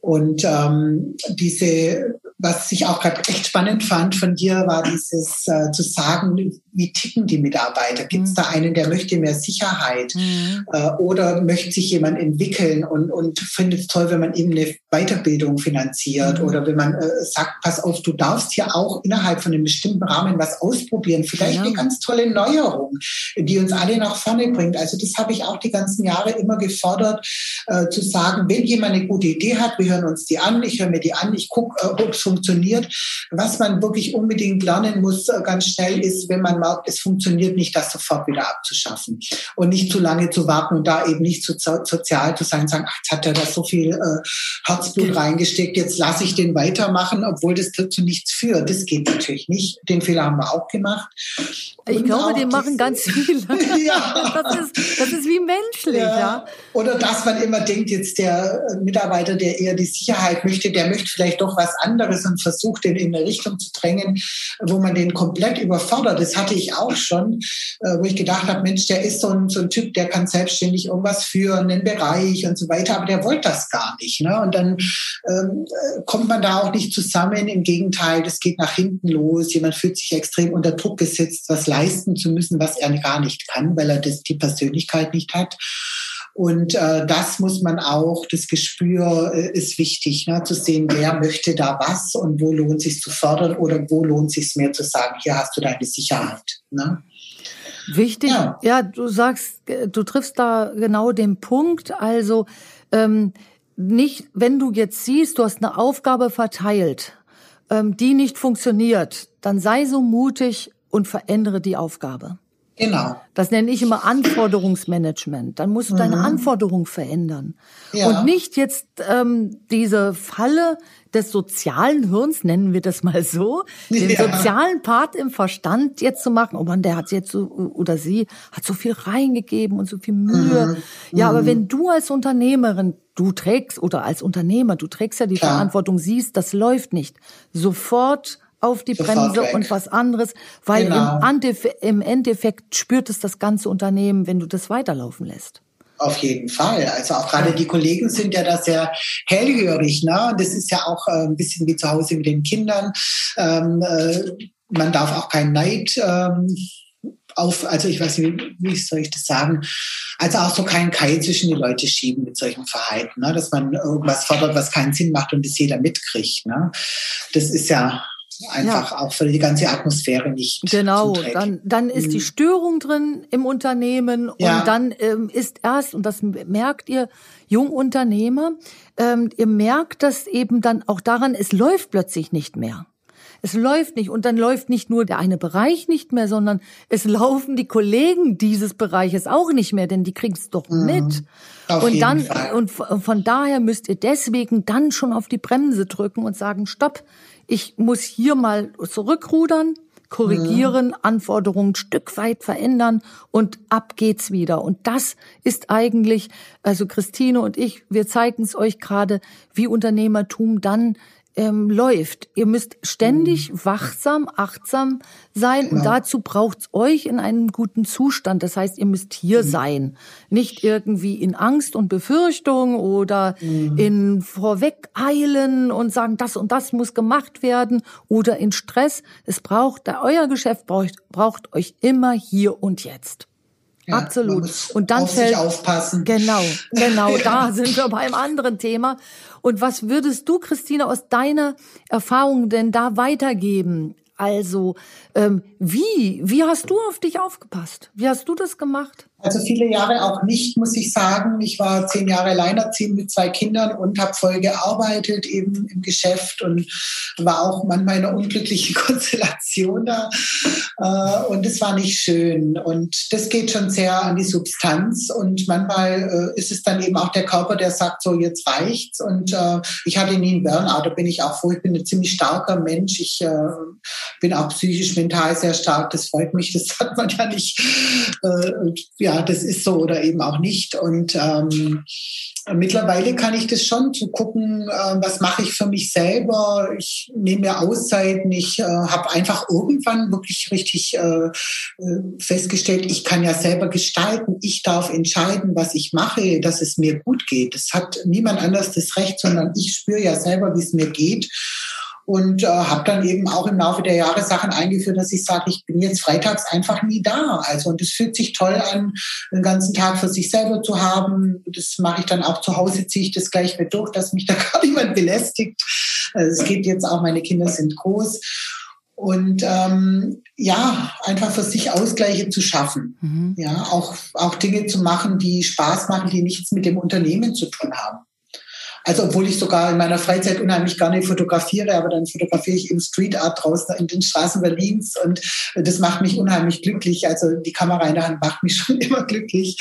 S2: Und ähm, diese was ich auch gerade echt spannend fand von dir, war dieses äh, zu sagen, wie ticken die Mitarbeiter? Gibt es mhm. da einen, der möchte mehr Sicherheit mhm. äh, oder möchte sich jemand entwickeln und, und findet es toll, wenn man ihm eine Weiterbildung finanziert mhm. oder wenn man äh, sagt, pass auf, du darfst hier auch innerhalb von einem bestimmten Rahmen was ausprobieren. Vielleicht genau. eine ganz tolle Neuerung, die uns alle nach vorne bringt. Also das habe ich auch die ganzen Jahre immer gefordert, äh, zu sagen, wenn jemand eine gute Idee hat, wir hören uns die an, ich höre mir die an, ich gucke, äh, ob es funktioniert. Was man wirklich unbedingt lernen muss, äh, ganz schnell ist, wenn man merkt, es funktioniert nicht, das sofort wieder abzuschaffen und nicht zu lange zu warten und da eben nicht zu sozial zu sein, sagen, ach, jetzt hat er da so viel äh, Herzblut reingesteckt, jetzt lasse ich den weitermachen, obwohl das zu nichts führt. Das geht natürlich nicht. Den Fehler haben wir auch gemacht.
S1: Ich und glaube, die machen ganz viele. ja. Das ist, das ist wie menschlich, ja. ja.
S2: Oder dass man immer denkt, jetzt der Mitarbeiter, der eher die Sicherheit möchte, der möchte vielleicht doch was anderes und versucht, den in eine Richtung zu drängen, wo man den komplett überfordert. Das hatte ich auch schon, äh, wo ich gedacht habe, Mensch, der ist so ein, so ein Typ, der kann selbstständig irgendwas führen, einen Bereich und so weiter, aber der wollte das gar nicht. Ne? Und dann ähm, kommt man da auch nicht zusammen. Im Gegenteil, das geht nach hinten los. Jemand fühlt sich extrem unter Druck gesetzt, was leisten zu müssen, was er gar nicht kann, weil er das, die Persönlichkeit nicht hat. Und äh, das muss man auch, das Gespür äh, ist wichtig, ne, zu sehen, wer möchte da was und wo lohnt sich zu fördern oder wo lohnt sich mehr zu sagen, hier hast du deine Sicherheit. Ne?
S1: Wichtig, ja. ja, du sagst, du triffst da genau den Punkt. Also ähm, nicht, wenn du jetzt siehst, du hast eine Aufgabe verteilt, ähm, die nicht funktioniert, dann sei so mutig und verändere die Aufgabe.
S2: Genau.
S1: Das nenne ich immer Anforderungsmanagement. Dann musst du deine mhm. Anforderungen verändern. Ja. Und nicht jetzt ähm, diese Falle des sozialen Hirns, nennen wir das mal so, den ja. sozialen Part im Verstand jetzt zu machen. Oh man, der hat jetzt so, oder sie hat so viel reingegeben und so viel Mühe. Mhm. Ja, aber mhm. wenn du als Unternehmerin, du trägst, oder als Unternehmer, du trägst ja die Klar. Verantwortung, siehst, das läuft nicht. Sofort auf die Bremse weg. und was anderes, weil genau. im, im Endeffekt spürt es das ganze Unternehmen, wenn du das weiterlaufen lässt.
S2: Auf jeden Fall. Also auch gerade die Kollegen sind ja da sehr hellhörig. Ne? Und das ist ja auch äh, ein bisschen wie zu Hause mit den Kindern. Ähm, äh, man darf auch keinen Neid ähm, auf, also ich weiß nicht, wie soll ich das sagen? Also auch so keinen Keil zwischen die Leute schieben mit solchen Verhalten, ne? dass man irgendwas fordert, was keinen Sinn macht und das jeder mitkriegt. Ne? Das ist ja einfach ja. auch für die ganze Atmosphäre nicht.
S1: Genau, dann, dann ist mhm. die Störung drin im Unternehmen ja. und dann ähm, ist erst, und das merkt ihr Jungunternehmer, ähm, ihr merkt das eben dann auch daran, es läuft plötzlich nicht mehr. Es läuft nicht und dann läuft nicht nur der eine Bereich nicht mehr, sondern es laufen die Kollegen dieses Bereiches auch nicht mehr, denn die kriegen es doch mhm. mit. Auf und dann Fall. und von daher müsst ihr deswegen dann schon auf die Bremse drücken und sagen, stopp, ich muss hier mal zurückrudern, korrigieren, mhm. Anforderungen ein Stück weit verändern und ab geht's wieder. Und das ist eigentlich, also Christine und ich, wir zeigen es euch gerade, wie Unternehmertum dann ähm, läuft. Ihr müsst ständig mhm. wachsam, achtsam sein genau. und dazu braucht's euch in einem guten Zustand. Das heißt, ihr müsst hier mhm. sein, nicht irgendwie in Angst und Befürchtung oder mhm. in Vorwegeilen und sagen, das und das muss gemacht werden oder in Stress. Es braucht, euer Geschäft braucht, braucht euch immer hier und jetzt. Ja, Absolut.
S2: Und dann fällt aufpassen.
S1: Genau, genau. Da sind wir beim anderen Thema. Und was würdest du, Christine, aus deiner Erfahrung denn da weitergeben? Also, ähm, wie, wie hast du auf dich aufgepasst? Wie hast du das gemacht?
S2: Also viele Jahre auch nicht, muss ich sagen. Ich war zehn Jahre alleinerziehend mit zwei Kindern und habe voll gearbeitet eben im Geschäft und war auch manchmal in einer unglücklichen Konstellation da. Äh, und es war nicht schön. Und das geht schon sehr an die Substanz. Und manchmal äh, ist es dann eben auch der Körper, der sagt, so jetzt reicht's. Und äh, ich hatte nie einen Burnout, da bin ich auch froh. Ich bin ein ziemlich starker Mensch. Ich bin auch psychisch, mental sehr stark. Das freut mich. Das hat man ja nicht. Ja, ja, das ist so oder eben auch nicht. Und ähm, mittlerweile kann ich das schon zu gucken, äh, was mache ich für mich selber. Ich nehme mir Auszeiten. Ich äh, habe einfach irgendwann wirklich richtig äh, äh, festgestellt, ich kann ja selber gestalten. Ich darf entscheiden, was ich mache, dass es mir gut geht. Das hat niemand anders das Recht, sondern ich spüre ja selber, wie es mir geht. Und äh, habe dann eben auch im Laufe der Jahre Sachen eingeführt, dass ich sage, ich bin jetzt freitags einfach nie da. Also und es fühlt sich toll an, den ganzen Tag für sich selber zu haben. Das mache ich dann auch zu Hause, ziehe ich das gleich mit durch, dass mich da gar niemand belästigt. Also es geht jetzt auch, meine Kinder sind groß. Und ähm, ja, einfach für sich Ausgleiche zu schaffen. Mhm. Ja, auch, auch Dinge zu machen, die Spaß machen, die nichts mit dem Unternehmen zu tun haben. Also obwohl ich sogar in meiner Freizeit unheimlich gerne fotografiere, aber dann fotografiere ich im Street Art draußen in den Straßen Berlins und das macht mich unheimlich glücklich. Also die Kamera in der Hand macht mich schon immer glücklich.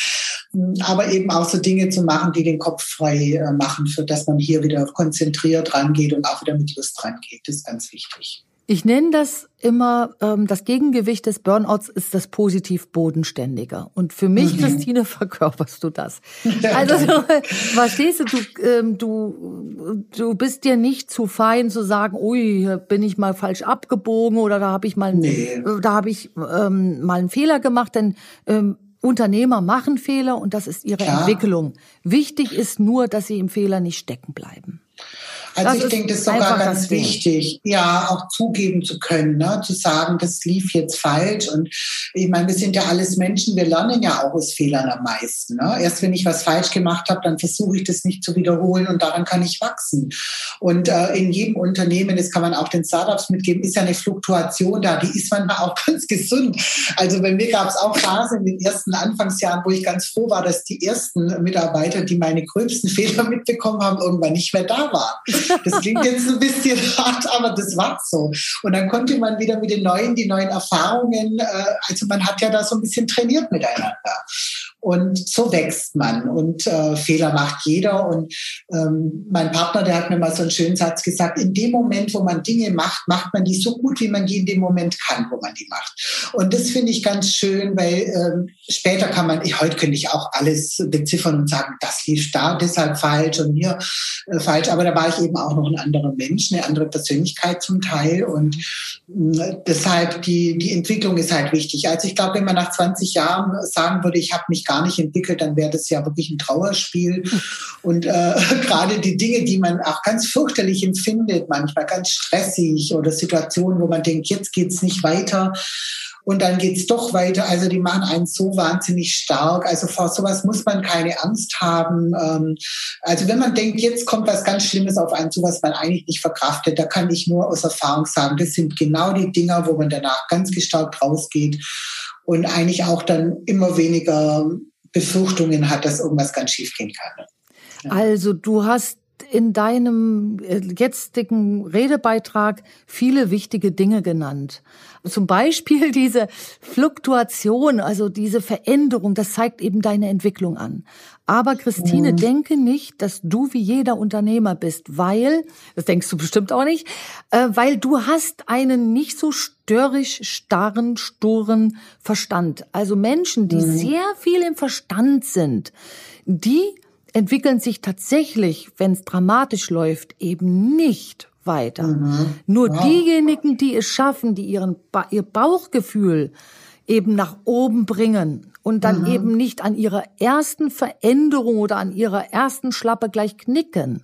S2: Aber eben auch so Dinge zu machen, die den Kopf frei äh, machen, für dass man hier wieder konzentriert rangeht und auch wieder mit Lust rangeht. Das ist ganz wichtig.
S1: Ich nenne das immer, ähm, das Gegengewicht des Burnouts ist das positiv Bodenständiger. Und für mich, mhm. Christine, verkörperst du das. Also, verstehst du, du, ähm, du, du bist dir nicht zu fein zu sagen, ui, bin ich mal falsch abgebogen oder da habe ich mal, nee. da habe ich ähm, mal einen Fehler gemacht, denn ähm, Unternehmer machen Fehler und das ist ihre Klar. Entwicklung. Wichtig ist nur, dass sie im Fehler nicht stecken bleiben.
S2: Also das ich denke, das ist sogar ganz wichtig, ja, auch zugeben zu können, ne? zu sagen, das lief jetzt falsch. Und ich meine, wir sind ja alles Menschen, wir lernen ja auch aus Fehlern am meisten. Ne? Erst wenn ich was falsch gemacht habe, dann versuche ich das nicht zu wiederholen und daran kann ich wachsen. Und äh, in jedem Unternehmen, das kann man auch den Startups mitgeben, ist ja eine Fluktuation da, die ist manchmal auch ganz gesund. Also bei mir gab es auch Phasen in den ersten Anfangsjahren, wo ich ganz froh war, dass die ersten Mitarbeiter, die meine gröbsten Fehler mitbekommen haben, irgendwann nicht mehr da waren. Das klingt jetzt ein bisschen hart, aber das war so. Und dann konnte man wieder mit den neuen, die neuen Erfahrungen, äh, also man hat ja da so ein bisschen trainiert miteinander. Und so wächst man und äh, Fehler macht jeder. Und ähm, mein Partner, der hat mir mal so einen schönen Satz gesagt, in dem Moment, wo man Dinge macht, macht man die so gut, wie man die in dem Moment kann, wo man die macht. Und das finde ich ganz schön, weil ähm, später kann man, ich, heute könnte ich auch alles beziffern und sagen, das lief da deshalb falsch und mir äh, falsch. Aber da war ich eben auch noch ein anderer Mensch, eine andere Persönlichkeit zum Teil. Und äh, deshalb die, die Entwicklung ist halt wichtig. Also ich glaube, wenn man nach 20 Jahren sagen würde, ich habe mich gar nicht entwickelt, dann wäre das ja wirklich ein Trauerspiel. Und äh, gerade die Dinge, die man auch ganz fürchterlich empfindet, manchmal ganz stressig oder Situationen, wo man denkt, jetzt geht's nicht weiter, und dann geht's doch weiter. Also die machen einen so wahnsinnig stark. Also vor sowas muss man keine Angst haben. Ähm, also wenn man denkt, jetzt kommt was ganz Schlimmes auf einen zu, was man eigentlich nicht verkraftet, da kann ich nur aus Erfahrung sagen, das sind genau die Dinger, wo man danach ganz gestärkt rausgeht und eigentlich auch dann immer weniger Befürchtungen hat, dass irgendwas ganz schief gehen kann.
S1: Ja. Also du hast in deinem äh, jetzigen Redebeitrag viele wichtige Dinge genannt. Zum Beispiel diese Fluktuation, also diese Veränderung, das zeigt eben deine Entwicklung an. Aber Christine, mhm. denke nicht, dass du wie jeder Unternehmer bist, weil, das denkst du bestimmt auch nicht, äh, weil du hast einen nicht so störrisch starren, sturen Verstand. Also Menschen, die mhm. sehr viel im Verstand sind, die entwickeln sich tatsächlich, wenn es dramatisch läuft, eben nicht weiter. Mhm. Nur wow. diejenigen, die es schaffen, die ihren ba ihr Bauchgefühl eben nach oben bringen und dann mhm. eben nicht an ihrer ersten Veränderung oder an ihrer ersten Schlappe gleich knicken.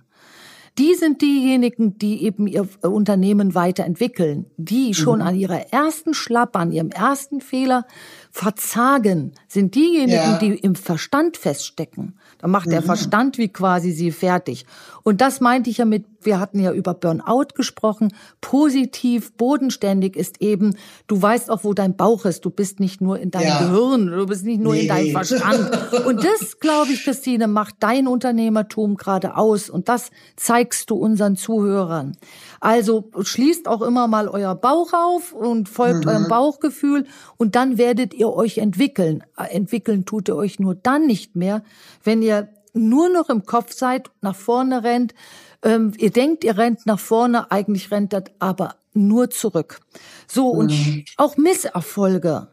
S1: Die sind diejenigen, die eben ihr Unternehmen weiterentwickeln, die schon mhm. an ihrer ersten Schlappe, an ihrem ersten Fehler verzagen, sind diejenigen, ja. die im Verstand feststecken. Da macht mhm. der Verstand wie quasi sie fertig. Und das meinte ich ja mit, wir hatten ja über Burnout gesprochen. Positiv, bodenständig ist eben, du weißt auch, wo dein Bauch ist. Du bist nicht nur in deinem ja. Gehirn, du bist nicht nur nee. in deinem Verstand. Und das, glaube ich, Christine, macht dein Unternehmertum gerade aus. Und das zeigst du unseren Zuhörern. Also schließt auch immer mal euer Bauch auf und folgt mhm. eurem Bauchgefühl und dann werdet ihr euch entwickeln. Entwickeln tut ihr euch nur dann nicht mehr, wenn ihr nur noch im Kopf seid, nach vorne rennt. Ähm, ihr denkt, ihr rennt nach vorne, eigentlich rennt das aber nur zurück. So, und mhm. auch Misserfolge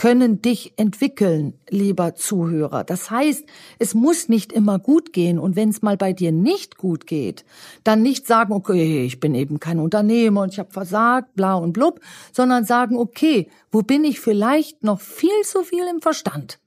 S1: können dich entwickeln, lieber Zuhörer. Das heißt, es muss nicht immer gut gehen. Und wenn es mal bei dir nicht gut geht, dann nicht sagen, okay, ich bin eben kein Unternehmer und ich habe versagt, bla und blub, sondern sagen, okay, wo bin ich vielleicht noch viel zu viel im Verstand?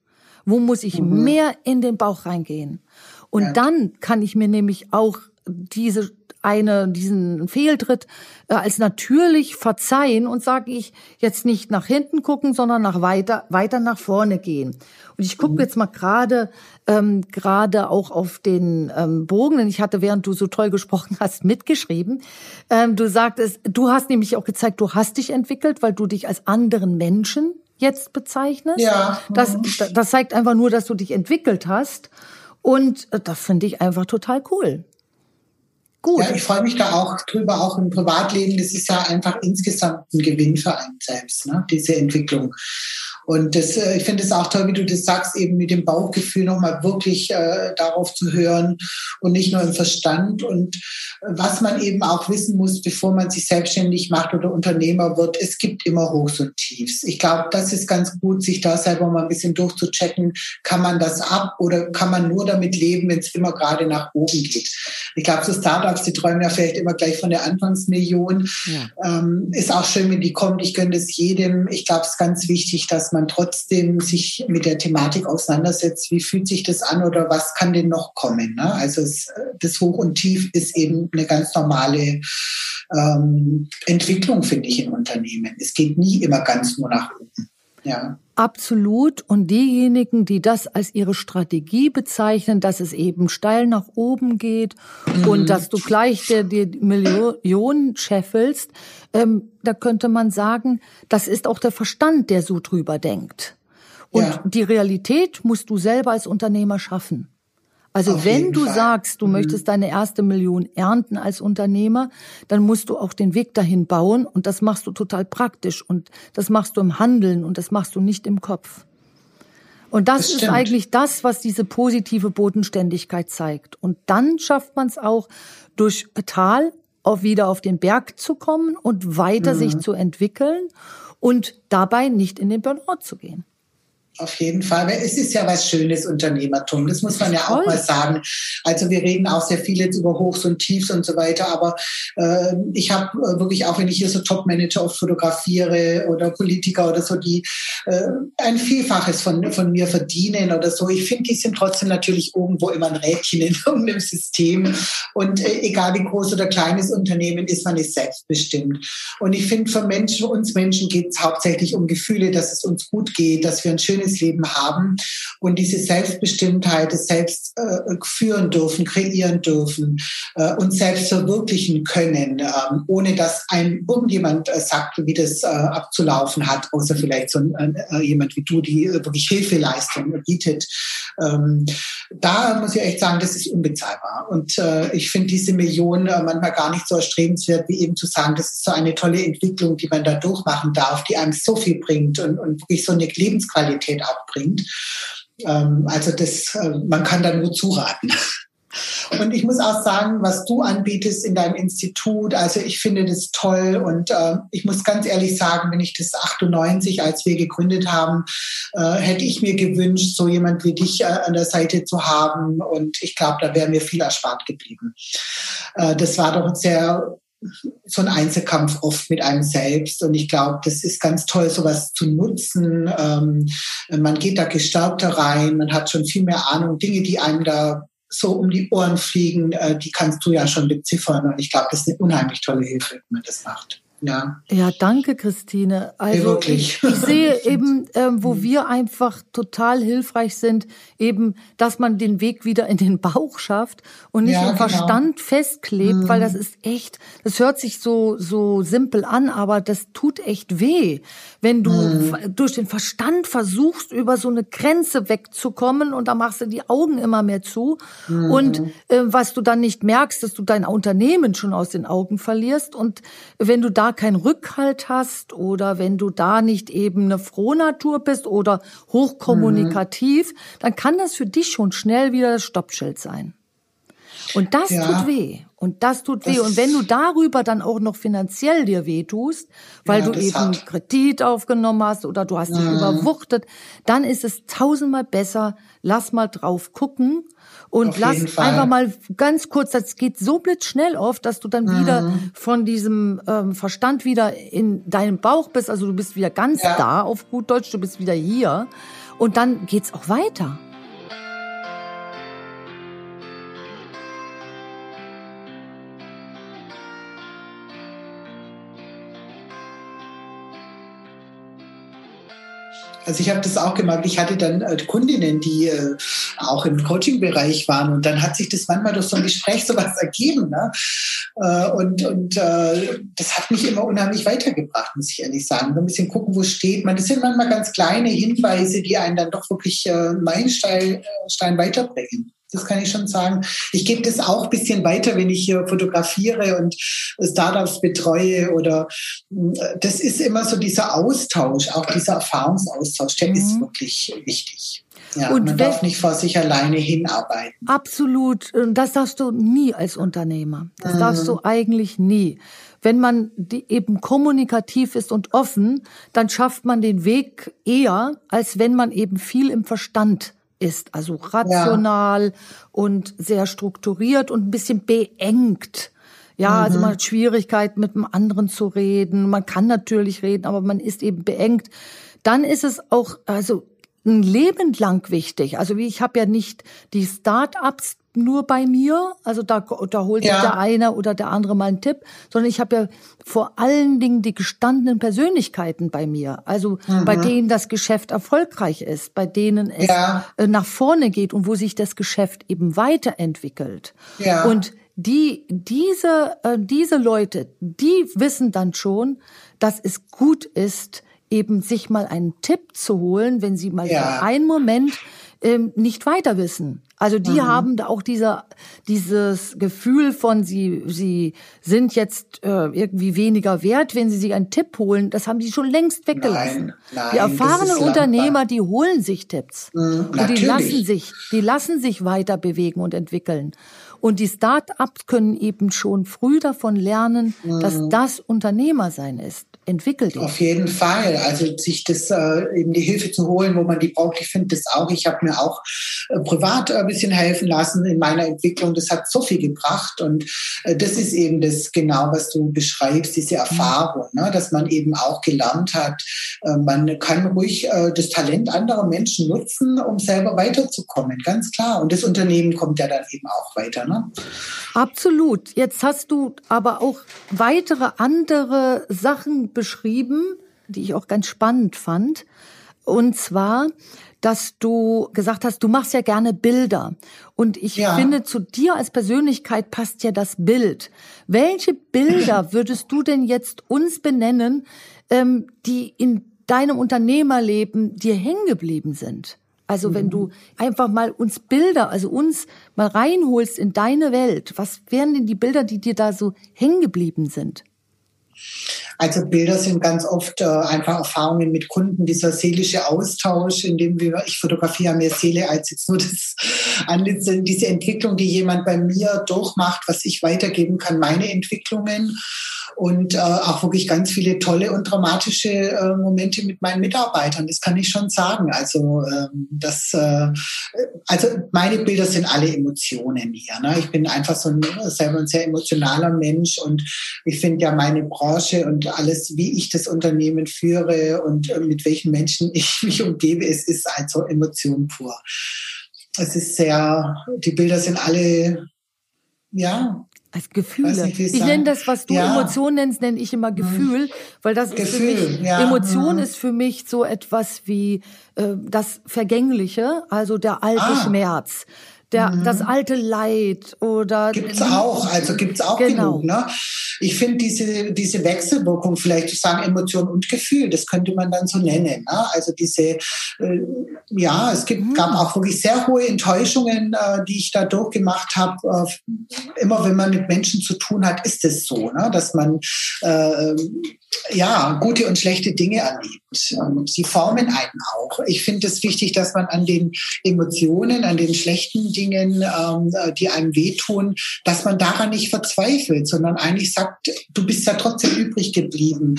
S1: Wo muss ich mhm. mehr in den Bauch reingehen? Und ja. dann kann ich mir nämlich auch diese eine, diesen Fehltritt äh, als natürlich verzeihen und sage ich jetzt nicht nach hinten gucken, sondern nach weiter, weiter nach vorne gehen. Und ich gucke mhm. jetzt mal gerade ähm, gerade auch auf den ähm, Bogen, denn ich hatte, während du so toll gesprochen hast, mitgeschrieben. Ähm, du sagtest, du hast nämlich auch gezeigt, du hast dich entwickelt, weil du dich als anderen Menschen jetzt bezeichnest.
S2: Ja.
S1: Das, das zeigt einfach nur, dass du dich entwickelt hast. Und äh, das finde ich einfach total cool.
S2: Gut. Ja, ich freue mich da auch drüber, auch im Privatleben. Das ist ja einfach insgesamt ein Gewinn für einen selbst, ne? diese Entwicklung. Und das, äh, ich finde es auch toll, wie du das sagst, eben mit dem Bauchgefühl nochmal wirklich äh, darauf zu hören und nicht nur im Verstand. Und äh, was man eben auch wissen muss, bevor man sich selbstständig macht oder Unternehmer wird, es gibt immer Hochs und Tiefs. Ich glaube, das ist ganz gut, sich da selber mal ein bisschen durchzuchecken. Kann man das ab oder kann man nur damit leben, wenn es immer gerade nach oben geht? Ich glaube, so Startups, die träumen ja vielleicht immer gleich von der Anfangsmillion. Ja. Ähm, ist auch schön, wenn die kommt. Ich gönne das jedem. Ich glaube, es ist ganz wichtig, dass man trotzdem sich mit der Thematik auseinandersetzt, wie fühlt sich das an oder was kann denn noch kommen. Ne? Also es, das Hoch und Tief ist eben eine ganz normale ähm, Entwicklung, finde ich, in Unternehmen. Es geht nie immer ganz nur nach oben. Ja.
S1: Absolut. Und diejenigen, die das als ihre Strategie bezeichnen, dass es eben steil nach oben geht mhm. und dass du gleich dir die Millionen scheffelst, ähm, da könnte man sagen, das ist auch der Verstand, der so drüber denkt. Und ja. die Realität musst du selber als Unternehmer schaffen. Also Auf wenn du Fall. sagst, du mhm. möchtest deine erste Million ernten als Unternehmer, dann musst du auch den Weg dahin bauen und das machst du total praktisch und das machst du im Handeln und das machst du nicht im Kopf. Und das, das ist eigentlich das, was diese positive Bodenständigkeit zeigt. Und dann schafft man es auch durch Tal auch wieder auf den Berg zu kommen und weiter mhm. sich zu entwickeln und dabei nicht in den Burnout zu gehen.
S2: Auf jeden Fall. Es ist ja was Schönes, Unternehmertum. Das muss man ja auch mal sagen. Also wir reden auch sehr viel jetzt über Hochs und Tiefs und so weiter. Aber äh, ich habe äh, wirklich, auch wenn ich hier so Top-Manager oft fotografiere oder Politiker oder so, die äh, ein Vielfaches von, von mir verdienen oder so. Ich finde, die sind trotzdem natürlich irgendwo immer ein Rädchen in irgendeinem System. Und äh, egal wie groß oder kleines Unternehmen ist, man ist selbstbestimmt. Und ich finde, für Menschen, uns Menschen geht es hauptsächlich um Gefühle, dass es uns gut geht, dass wir ein schönes schönes Leben haben und diese Selbstbestimmtheit, selbst äh, führen dürfen, kreieren dürfen, äh, uns selbst verwirklichen können, äh, ohne dass ein irgendjemand äh, sagt, wie das äh, abzulaufen hat, außer vielleicht so äh, jemand wie du, die wirklich Hilfeleistung bietet. Ähm, da muss ich echt sagen, das ist unbezahlbar. Und ich finde diese Millionen manchmal gar nicht so erstrebenswert, wie eben zu sagen, das ist so eine tolle Entwicklung, die man da durchmachen darf, die einem so viel bringt und, und wirklich so eine Lebensqualität Qualität abbringt. Ähm, also das, äh, man kann da nur zuraten. Und ich muss auch sagen, was du anbietest in deinem Institut, also ich finde das toll und äh, ich muss ganz ehrlich sagen, wenn ich das 98, als wir gegründet haben, äh, hätte ich mir gewünscht, so jemand wie dich äh, an der Seite zu haben und ich glaube, da wäre mir viel erspart geblieben. Äh, das war doch sehr so ein Einzelkampf oft mit einem selbst. Und ich glaube, das ist ganz toll, sowas zu nutzen. Ähm, man geht da gestärkter rein, man hat schon viel mehr Ahnung. Dinge, die einem da so um die Ohren fliegen, äh, die kannst du ja schon beziffern. Und ich glaube, das ist eine unheimlich tolle Hilfe, wenn man das macht. Ja.
S1: ja, danke, Christine. Also ja, ich, ich, sehe eben, ähm, wo mhm. wir einfach total hilfreich sind, eben, dass man den Weg wieder in den Bauch schafft und nicht ja, im genau. Verstand festklebt, mhm. weil das ist echt, das hört sich so so simpel an, aber das tut echt weh, wenn du mhm. durch den Verstand versuchst, über so eine Grenze wegzukommen und da machst du die Augen immer mehr zu mhm. und äh, was du dann nicht merkst, dass du dein Unternehmen schon aus den Augen verlierst und wenn du da keinen Rückhalt hast oder wenn du da nicht eben eine Frohnatur bist oder hochkommunikativ, mhm. dann kann das für dich schon schnell wieder das Stoppschild sein. Und das ja. tut weh. Und das tut weh. Und wenn du darüber dann auch noch finanziell dir weh tust, weil ja, du eben hat. Kredit aufgenommen hast oder du hast dich mhm. überwuchtet, dann ist es tausendmal besser, lass mal drauf gucken und Auf lass einfach mal ganz kurz, das geht so blitzschnell oft, dass du dann mhm. wieder von diesem ähm, Verstand wieder in deinem Bauch bist. Also du bist wieder ganz ja. da auf gut Deutsch, du bist wieder hier. Und dann geht's auch weiter.
S2: Also ich habe das auch gemerkt. Ich hatte dann äh, Kundinnen, die äh, auch im Coaching-Bereich waren und dann hat sich das manchmal durch so ein Gespräch sowas ergeben. Ne? Äh, und und äh, das hat mich immer unheimlich weitergebracht, muss ich ehrlich sagen. Ein bisschen gucken, wo steht man. Das sind manchmal ganz kleine Hinweise, die einen dann doch wirklich äh, Meilenstein äh, Stein weiterbringen. Das kann ich schon sagen. Ich gebe das auch ein bisschen weiter, wenn ich hier fotografiere und Startups betreue oder äh, das ist immer so dieser Austausch, auch dieser Erfahrungsaustausch, der mhm. ist wirklich wichtig. Ja, und man darf nicht vor sich alleine hinarbeiten.
S1: Absolut. Das darfst du nie als Unternehmer. Das mhm. darfst du eigentlich nie. Wenn man eben kommunikativ ist und offen, dann schafft man den Weg eher, als wenn man eben viel im Verstand ist, also rational ja. und sehr strukturiert und ein bisschen beengt. Ja, mhm. also man hat Schwierigkeiten, mit dem anderen zu reden. Man kann natürlich reden, aber man ist eben beengt. Dann ist es auch, also ein Leben lang wichtig. Also wie ich habe ja nicht die Start-ups nur bei mir, also da, da holt ja. sich der eine oder der andere mal einen Tipp, sondern ich habe ja vor allen Dingen die gestandenen Persönlichkeiten bei mir, also mhm. bei denen das Geschäft erfolgreich ist, bei denen es ja. Äh, nach vorne geht und wo sich das Geschäft eben weiterentwickelt. Ja. Und die, diese, äh, diese Leute, die wissen dann schon, dass es gut ist, eben sich mal einen Tipp zu holen, wenn sie mal ja. für einen Moment ähm, nicht weiter wissen. Also die mhm. haben da auch dieser, dieses Gefühl von, sie, sie sind jetzt äh, irgendwie weniger wert, wenn sie sich einen Tipp holen. Das haben die schon längst weggelassen. Nein, nein, die erfahrenen Unternehmer, die holen sich Tipps. Mhm, und die lassen sich, die lassen sich weiter bewegen und entwickeln. Und die Start-ups können eben schon früh davon lernen, mhm. dass das Unternehmersein ist entwickelt.
S2: Auf jeden Fall. Also sich das äh, eben die Hilfe zu holen, wo man die braucht. Ich finde das auch. Ich habe mir auch äh, privat ein bisschen helfen lassen in meiner Entwicklung. Das hat so viel gebracht und äh, das ist eben das genau, was du beschreibst, diese Erfahrung, ne? dass man eben auch gelernt hat, äh, man kann ruhig äh, das Talent anderer Menschen nutzen, um selber weiterzukommen. Ganz klar. Und das Unternehmen kommt ja dann eben auch weiter. Ne?
S1: Absolut. Jetzt hast du aber auch weitere andere Sachen beschrieben, die ich auch ganz spannend fand. Und zwar, dass du gesagt hast, du machst ja gerne Bilder. Und ich ja. finde, zu dir als Persönlichkeit passt ja das Bild. Welche Bilder würdest du denn jetzt uns benennen, ähm, die in deinem Unternehmerleben dir hängen geblieben sind? Also wenn du mhm. einfach mal uns Bilder, also uns mal reinholst in deine Welt, was wären denn die Bilder, die dir da so hängen geblieben sind?
S2: Also Bilder sind ganz oft äh, einfach Erfahrungen mit Kunden, dieser seelische Austausch, in dem wir, ich fotografiere mehr Seele als jetzt nur das Antlitz, diese Entwicklung, die jemand bei mir durchmacht, was ich weitergeben kann, meine Entwicklungen und äh, auch wirklich ganz viele tolle und dramatische äh, Momente mit meinen Mitarbeitern. Das kann ich schon sagen. Also ähm, das, äh, also meine Bilder sind alle Emotionen hier. Ne? Ich bin einfach so ein, selber ein sehr emotionaler Mensch und ich finde ja meine Branche und alles, wie ich das Unternehmen führe und äh, mit welchen Menschen ich mich umgebe, es ist also Emotion pur. Es ist sehr, die Bilder sind alle ja,
S1: als Gefühle. Nicht, ich nenne das, was du ja. Emotion nennst, nenne ich immer Gefühl, weil das Gefühl, ist für mich, ja. Emotion mhm. ist für mich so etwas wie äh, das Vergängliche, also der alte ah. Schmerz der, mhm. das alte Leid oder.
S2: Gibt's auch, also gibt's auch genau. genug, ne? Ich finde diese, diese Wechselwirkung, vielleicht zu sagen Emotion und Gefühl, das könnte man dann so nennen, ne? Also diese, äh, ja, es gibt, mhm. gab auch wirklich sehr hohe Enttäuschungen, äh, die ich da durchgemacht habe. Äh, immer wenn man mit Menschen zu tun hat, ist es so, ne? Dass man, äh, ja, gute und schlechte Dinge erlebt. Sie formen einen auch. Ich finde es wichtig, dass man an den Emotionen, an den schlechten Dingen, ähm, die einem wehtun, dass man daran nicht verzweifelt, sondern eigentlich sagt, du bist ja trotzdem übrig geblieben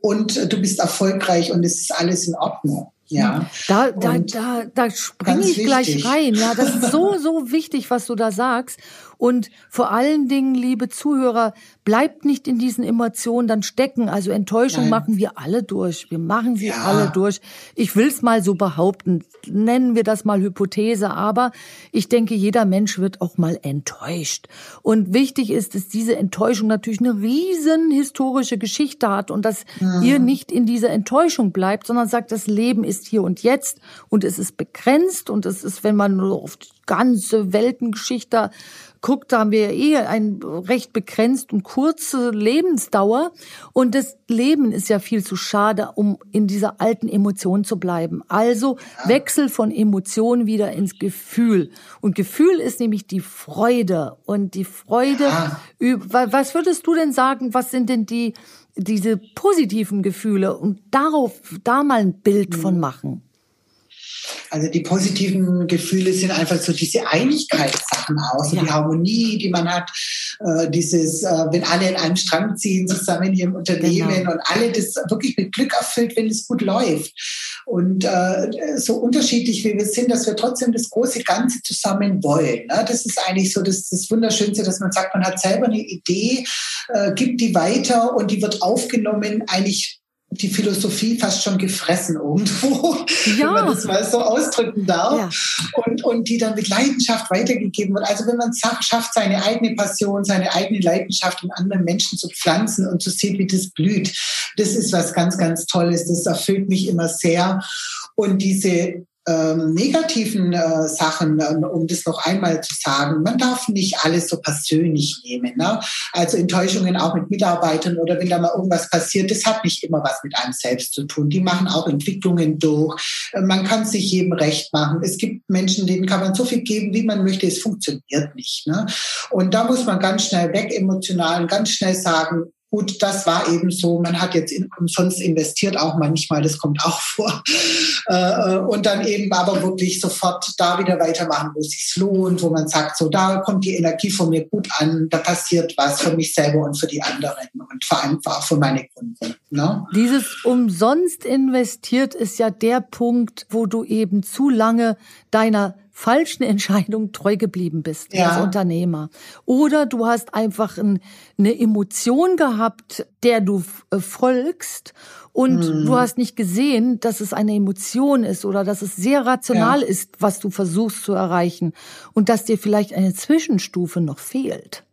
S2: und du bist erfolgreich und es ist alles in Ordnung. Ja.
S1: Da, da, da, da springe ich wichtig. gleich rein. Ja, das ist so, so wichtig, was du da sagst. Und vor allen Dingen, liebe Zuhörer, bleibt nicht in diesen Emotionen dann stecken. Also Enttäuschung Nein. machen wir alle durch. Wir machen sie ja. alle durch. Ich will's mal so behaupten. Nennen wir das mal Hypothese. Aber ich denke, jeder Mensch wird auch mal enttäuscht. Und wichtig ist, dass diese Enttäuschung natürlich eine riesen historische Geschichte hat und dass mhm. ihr nicht in dieser Enttäuschung bleibt, sondern sagt, das Leben ist hier und jetzt und es ist begrenzt und es ist, wenn man nur auf die ganze Weltengeschichte guckt, da haben wir eh ein recht begrenzt und kurze Lebensdauer. Und das Leben ist ja viel zu schade, um in dieser alten Emotion zu bleiben. Also Wechsel von Emotion wieder ins Gefühl. Und Gefühl ist nämlich die Freude. Und die Freude, ja. was würdest du denn sagen, was sind denn die, diese positiven Gefühle und darauf da mal ein Bild von hm. machen?
S2: Also die positiven Gefühle sind einfach so diese Einigkeitssachen aus, ja. die Harmonie, die man hat, äh, dieses, äh, wenn alle in einem Strang ziehen zusammen hier im Unternehmen genau. und alle das wirklich mit Glück erfüllt, wenn es gut läuft. Und äh, so unterschiedlich wie wir sind, dass wir trotzdem das große Ganze zusammen wollen. Ne? Das ist eigentlich so das, das Wunderschönste, dass man sagt, man hat selber eine Idee, äh, gibt die weiter und die wird aufgenommen, eigentlich die Philosophie fast schon gefressen irgendwo, ja. wenn man das mal so ausdrücken darf. Ja. Und, und die dann mit Leidenschaft weitergegeben wird. Also wenn man es schafft, seine eigene Passion, seine eigene Leidenschaft in anderen Menschen zu pflanzen und zu sehen, wie das blüht, das ist was ganz, ganz Tolles. Das erfüllt mich immer sehr. Und diese ähm, negativen äh, Sachen, äh, um das noch einmal zu sagen, man darf nicht alles so persönlich nehmen. Ne? Also Enttäuschungen auch mit Mitarbeitern oder wenn da mal irgendwas passiert, das hat nicht immer was mit einem selbst zu tun. Die machen auch Entwicklungen durch. Äh, man kann sich jedem recht machen. Es gibt Menschen, denen kann man so viel geben, wie man möchte. Es funktioniert nicht. Ne? Und da muss man ganz schnell weg emotional, ganz schnell sagen, Gut, das war eben so. Man hat jetzt umsonst investiert, auch manchmal, das kommt auch vor. Äh, und dann eben aber wirklich sofort da wieder weitermachen, wo es sich lohnt, wo man sagt, so da kommt die Energie von mir gut an, da passiert was für mich selber und für die anderen und vor allem auch für meine Kunden. Ne?
S1: Dieses umsonst investiert ist ja der Punkt, wo du eben zu lange deiner falschen Entscheidung treu geblieben bist ja. als Unternehmer. Oder du hast einfach ein, eine Emotion gehabt, der du äh, folgst und hm. du hast nicht gesehen, dass es eine Emotion ist oder dass es sehr rational ja. ist, was du versuchst zu erreichen und dass dir vielleicht eine Zwischenstufe noch fehlt.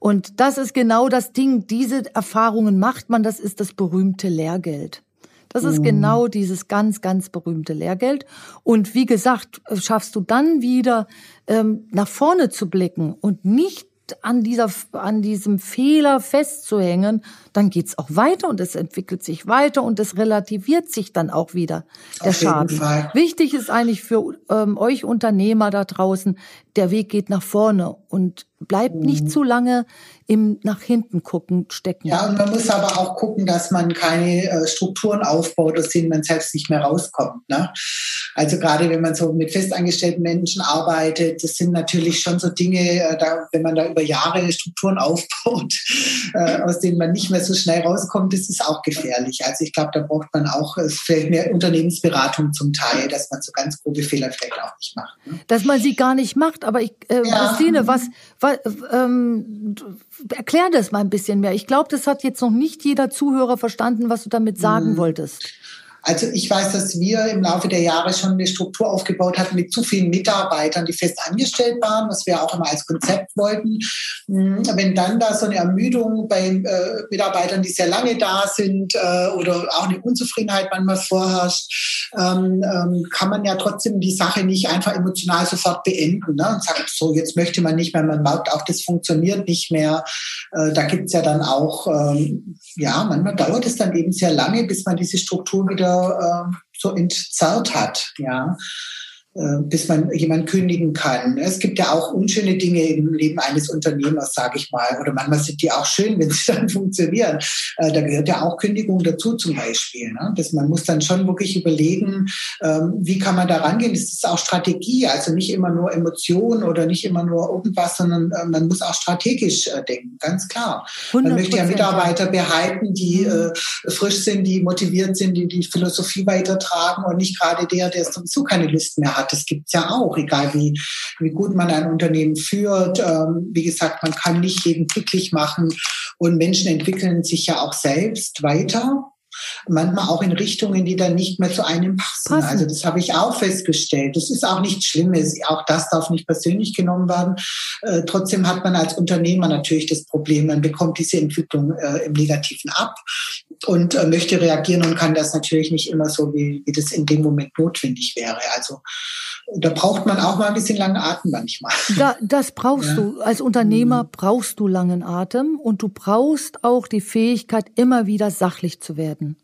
S1: Und das ist genau das Ding. Diese Erfahrungen macht man. Das ist das berühmte Lehrgeld. Das ist mhm. genau dieses ganz, ganz berühmte Lehrgeld. Und wie gesagt, schaffst du dann wieder ähm, nach vorne zu blicken und nicht an dieser, an diesem Fehler festzuhängen, dann geht's auch weiter und es entwickelt sich weiter und es relativiert sich dann auch wieder der Auf Schaden. Wichtig ist eigentlich für ähm, euch Unternehmer da draußen, der Weg geht nach vorne und bleibt mhm. nicht zu lange im nach hinten gucken stecken.
S2: Ja, und man muss aber auch gucken, dass man keine äh, Strukturen aufbaut, aus denen man selbst nicht mehr rauskommt. Ne? Also gerade wenn man so mit festangestellten Menschen arbeitet, das sind natürlich schon so Dinge, äh, da, wenn man da über Jahre Strukturen aufbaut, äh, aus denen man nicht mehr so schnell rauskommt, das ist auch gefährlich. Also ich glaube, da braucht man auch vielleicht mehr Unternehmensberatung zum Teil, dass man so ganz grobe Fehler vielleicht auch nicht macht.
S1: Ne? Dass man sie gar nicht macht, aber ich, äh, ja. Christine, was, was ähm, erklär das mal ein bisschen mehr. Ich glaube, das hat jetzt noch nicht jeder Zuhörer verstanden, was du damit sagen mhm. wolltest.
S2: Also ich weiß, dass wir im Laufe der Jahre schon eine Struktur aufgebaut hatten mit zu vielen Mitarbeitern, die fest angestellt waren, was wir auch immer als Konzept wollten. Hm, wenn dann da so eine Ermüdung bei äh, Mitarbeitern, die sehr lange da sind äh, oder auch eine Unzufriedenheit manchmal vorherrscht, ähm, ähm, kann man ja trotzdem die Sache nicht einfach emotional sofort beenden ne? und sagt, so jetzt möchte man nicht mehr, man merkt auch, das funktioniert nicht mehr. Äh, da gibt's ja dann auch, ähm, ja, manchmal dauert es dann eben sehr lange, bis man diese Struktur wieder äh, so entzerrt hat, ja. Äh, bis man jemand kündigen kann. Es gibt ja auch unschöne Dinge im Leben eines Unternehmers, sage ich mal. Oder manchmal sind die auch schön, wenn sie dann funktionieren. Äh, da gehört ja auch Kündigung dazu zum Beispiel. Ne? Das, man muss dann schon wirklich überlegen, ähm, wie kann man da rangehen. Das ist auch Strategie, also nicht immer nur Emotion oder nicht immer nur irgendwas, sondern äh, man muss auch strategisch denken, ganz klar. 100%. Man möchte ja Mitarbeiter behalten, die mhm. frisch sind, die motiviert sind, die die Philosophie weitertragen und nicht gerade der, der sowieso keine Lust mehr hat hat. Das gibt's ja auch, egal wie, wie gut man ein Unternehmen führt. Ähm, wie gesagt, man kann nicht jeden glücklich machen und Menschen entwickeln sich ja auch selbst weiter manchmal auch in Richtungen, die dann nicht mehr zu einem passen. passen. Also das habe ich auch festgestellt. Das ist auch nichts Schlimmes. Auch das darf nicht persönlich genommen werden. Äh, trotzdem hat man als Unternehmer natürlich das Problem, man bekommt diese Entwicklung äh, im Negativen ab und äh, möchte reagieren und kann das natürlich nicht immer so, wie, wie das in dem Moment notwendig wäre. Also da braucht man auch mal ein bisschen langen Atem manchmal.
S1: Da, das brauchst ja. du. Als Unternehmer mhm. brauchst du langen Atem und du brauchst auch die Fähigkeit, immer wieder sachlich zu werden.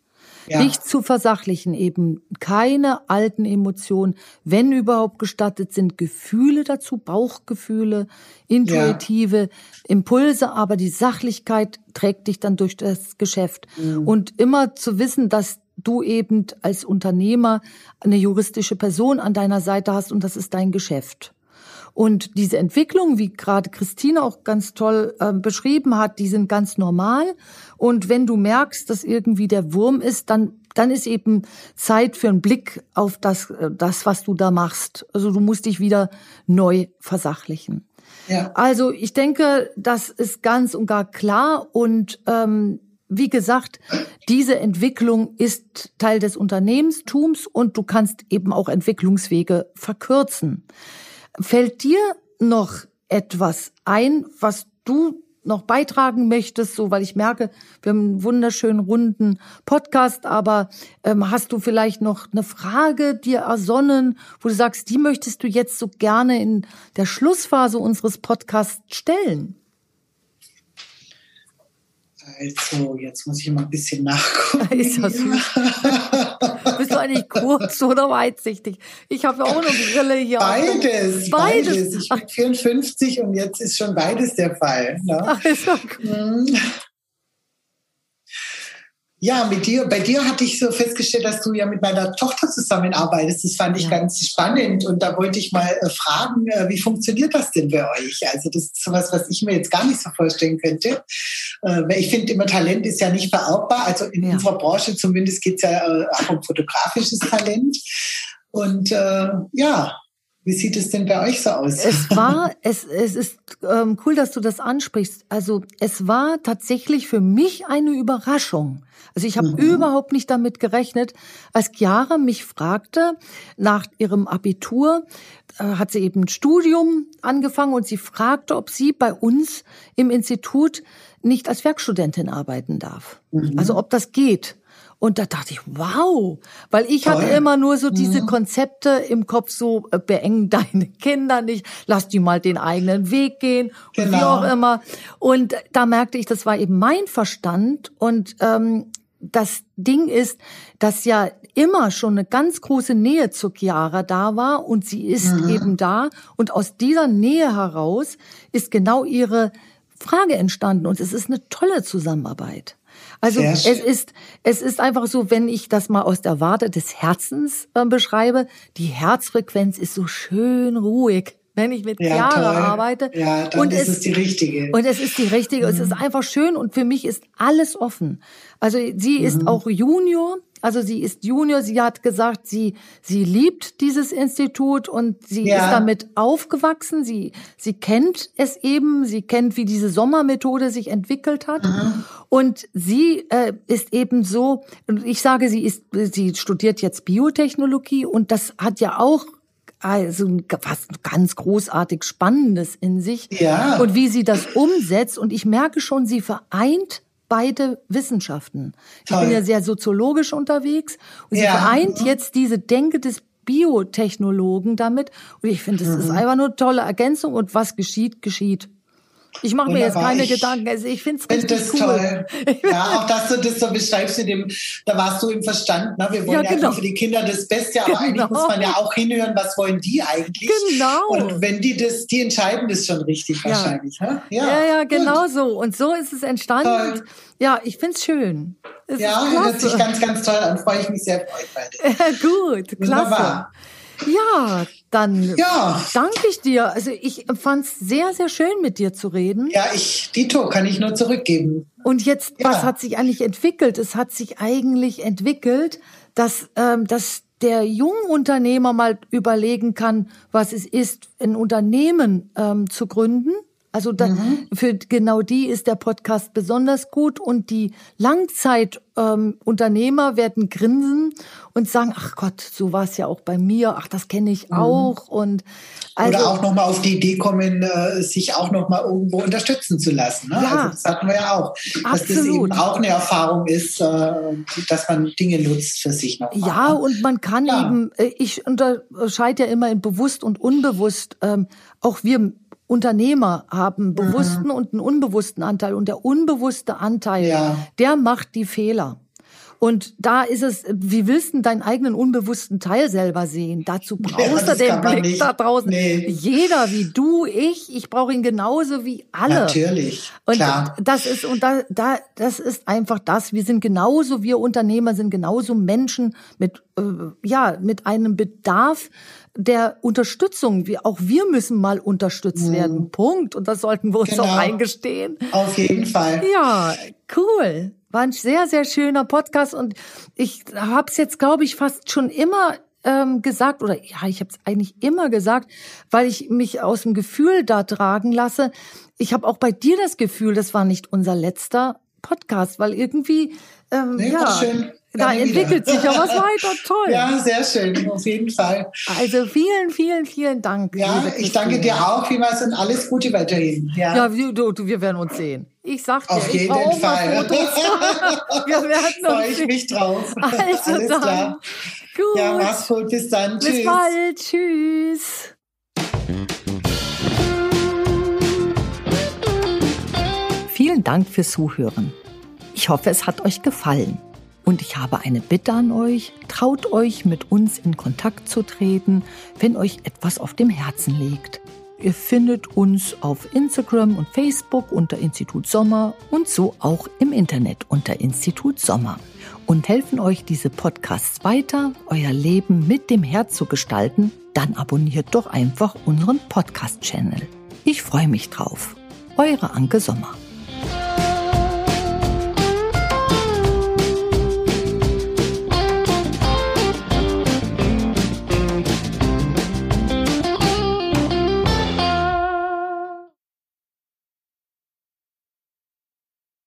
S1: Ja. Nicht zu versachlichen, eben keine alten Emotionen. Wenn überhaupt gestattet sind Gefühle dazu, Bauchgefühle, intuitive ja. Impulse, aber die Sachlichkeit trägt dich dann durch das Geschäft. Mhm. Und immer zu wissen, dass du eben als Unternehmer eine juristische Person an deiner Seite hast und das ist dein Geschäft. Und diese Entwicklung, wie gerade Christine auch ganz toll äh, beschrieben hat, die sind ganz normal. Und wenn du merkst, dass irgendwie der Wurm ist, dann dann ist eben Zeit für einen Blick auf das, äh, das, was du da machst. Also du musst dich wieder neu versachlichen. Ja. Also ich denke, das ist ganz und gar klar und ähm, wie gesagt, diese Entwicklung ist Teil des Unternehmenstums und du kannst eben auch Entwicklungswege verkürzen. Fällt dir noch etwas ein, was du noch beitragen möchtest, so weil ich merke, wir haben einen wunderschönen runden Podcast, aber ähm, hast du vielleicht noch eine Frage dir ersonnen, wo du sagst, die möchtest du jetzt so gerne in der Schlussphase unseres Podcasts stellen?
S2: Also, jetzt muss ich mal ein bisschen nachgucken.
S1: Ist das du eigentlich kurz oder weitsichtig? Ich habe ja auch eine Brille hier.
S2: Beides, beides. beides. Ich bin 54 und jetzt ist schon beides der Fall. Ne? Ach, ist okay. Ja, mit dir, bei dir hatte ich so festgestellt, dass du ja mit meiner Tochter zusammenarbeitest. Das fand ich ja. ganz spannend. Und da wollte ich mal äh, fragen, äh, wie funktioniert das denn bei euch? Also das ist sowas, was ich mir jetzt gar nicht so vorstellen könnte. Äh, weil ich finde immer, Talent ist ja nicht vererbbar. Also in ja. unserer Branche zumindest geht es ja auch um fotografisches Talent. Und äh, ja, wie sieht es denn bei euch so aus?
S1: Es war, es, es ist ähm, cool, dass du das ansprichst. Also es war tatsächlich für mich eine Überraschung. Also ich habe mhm. überhaupt nicht damit gerechnet, als Chiara mich fragte nach ihrem Abitur, äh, hat sie eben ein Studium angefangen und sie fragte, ob sie bei uns im Institut nicht als Werkstudentin arbeiten darf. Mhm. Also ob das geht. Und da dachte ich, wow, weil ich Toll. hatte immer nur so diese mhm. Konzepte im Kopf, so äh, beengen deine Kinder nicht, lass die mal den eigenen Weg gehen und genau. wie auch immer. Und da merkte ich, das war eben mein Verstand und ähm, das Ding ist, dass ja immer schon eine ganz große Nähe zu Chiara da war und sie ist mhm. eben da und aus dieser Nähe heraus ist genau ihre Frage entstanden und es ist eine tolle Zusammenarbeit. Also es ist, es ist einfach so, wenn ich das mal aus der Warte des Herzens äh, beschreibe, die Herzfrequenz ist so schön ruhig wenn ich mit ja, Chiara toll. arbeite.
S2: Ja, dann und ist es, die richtige.
S1: Und es ist die richtige. Mhm. Es ist einfach schön und für mich ist alles offen. Also sie ist mhm. auch Junior. Also sie ist Junior. Sie hat gesagt, sie, sie liebt dieses Institut und sie ja. ist damit aufgewachsen. Sie, sie kennt es eben. Sie kennt, wie diese Sommermethode sich entwickelt hat. Mhm. Und sie äh, ist eben so, ich sage, sie ist, sie studiert jetzt Biotechnologie und das hat ja auch also was ganz großartig Spannendes in sich. Ja. Und wie sie das umsetzt. Und ich merke schon, sie vereint beide Wissenschaften. Toll. Ich bin ja sehr soziologisch unterwegs. Und sie ja. vereint jetzt diese Denke des Biotechnologen damit. Und ich finde, das mhm. ist einfach nur eine tolle Ergänzung. Und was geschieht, geschieht. Ich mache mir jetzt keine ich, Gedanken. Also ich finde es richtig das cool. Toll.
S2: Ja, auch dass du das so beschreibst, in dem, da warst du im Verstand. Ne? Wir wollen ja, genau. ja für die Kinder das Beste, aber genau. eigentlich muss man ja auch hinhören, was wollen die eigentlich. Genau. Und wenn die das, die entscheiden das schon richtig ja. wahrscheinlich. Ne?
S1: Ja, ja, ja genau so. Und so ist es entstanden. Ja, ich finde es schön.
S2: ja, hört sich ganz, ganz toll an. Freue ich mich sehr
S1: beide. Gut, klasse. Wunderbar. Ja, dann ja. danke ich dir. Also ich fand es sehr, sehr schön, mit dir zu reden.
S2: Ja, ich, Dito, kann ich nur zurückgeben.
S1: Und jetzt, ja. was hat sich eigentlich entwickelt? Es hat sich eigentlich entwickelt, dass, ähm, dass der Jungunternehmer mal überlegen kann, was es ist, ein Unternehmen ähm, zu gründen. Also da, mhm. für genau die ist der Podcast besonders gut und die Langzeitunternehmer ähm, werden grinsen und sagen, ach Gott, so war es ja auch bei mir, ach das kenne ich mhm. auch und
S2: also, oder auch noch mal auf die Idee kommen, äh, sich auch noch mal irgendwo unterstützen zu lassen. Ne? Ja, also das hatten wir ja auch, absolut. dass das eben auch eine Erfahrung ist, äh, dass man Dinge nutzt für sich noch.
S1: Mal. Ja, und man kann ja. eben, äh, ich unterscheide ja immer in bewusst und unbewusst. Ähm, auch wir Unternehmer haben bewussten mhm. und einen unbewussten Anteil. Und der unbewusste Anteil, ja. der macht die Fehler. Und da ist es, wie willst du deinen eigenen unbewussten Teil selber sehen? Dazu brauchst ja, du den Blick da draußen. Nee. Jeder wie du, ich, ich brauche ihn genauso wie alle.
S2: Natürlich.
S1: Und
S2: klar.
S1: das ist, und da, da, das ist einfach das. Wir sind genauso, wir Unternehmer sind genauso Menschen mit, äh, ja, mit einem Bedarf der Unterstützung. Wir, auch wir müssen mal unterstützt mhm. werden. Punkt. Und das sollten wir uns genau. auch eingestehen.
S2: Auf jeden Fall.
S1: Ja, cool. War ein sehr, sehr schöner Podcast und ich habe es jetzt, glaube ich, fast schon immer ähm, gesagt, oder ja, ich habe es eigentlich immer gesagt, weil ich mich aus dem Gefühl da tragen lasse. Ich habe auch bei dir das Gefühl, das war nicht unser letzter Podcast, weil irgendwie ähm, nee, ja, schön da entwickelt sich ja was weiter. Toll.
S2: Ja, sehr schön, auf jeden Fall.
S1: Also vielen, vielen, vielen Dank.
S2: Ja, ich danke dir auch vielmals und alles Gute weiterhin. Ja,
S1: ja wir, du, wir werden uns sehen. Ich sag dir,
S2: auf
S1: jeden
S2: ich Fall.
S1: wir werden uns
S2: Freue ich mich drauf.
S1: Also alles dann. klar.
S2: Gut. Ja, mach's gut. Bis dann.
S1: Bis
S2: Tschüss.
S1: bald. Tschüss. Vielen Dank fürs Zuhören. Ich hoffe, es hat euch gefallen. Und ich habe eine Bitte an euch, traut euch mit uns in Kontakt zu treten, wenn euch etwas auf dem Herzen liegt. Ihr findet uns auf Instagram und Facebook unter Institut Sommer und so auch im Internet unter Institut Sommer und helfen euch diese Podcasts weiter, euer Leben mit dem Herz zu gestalten, dann abonniert doch einfach unseren Podcast-Channel. Ich freue mich drauf. Eure Anke Sommer.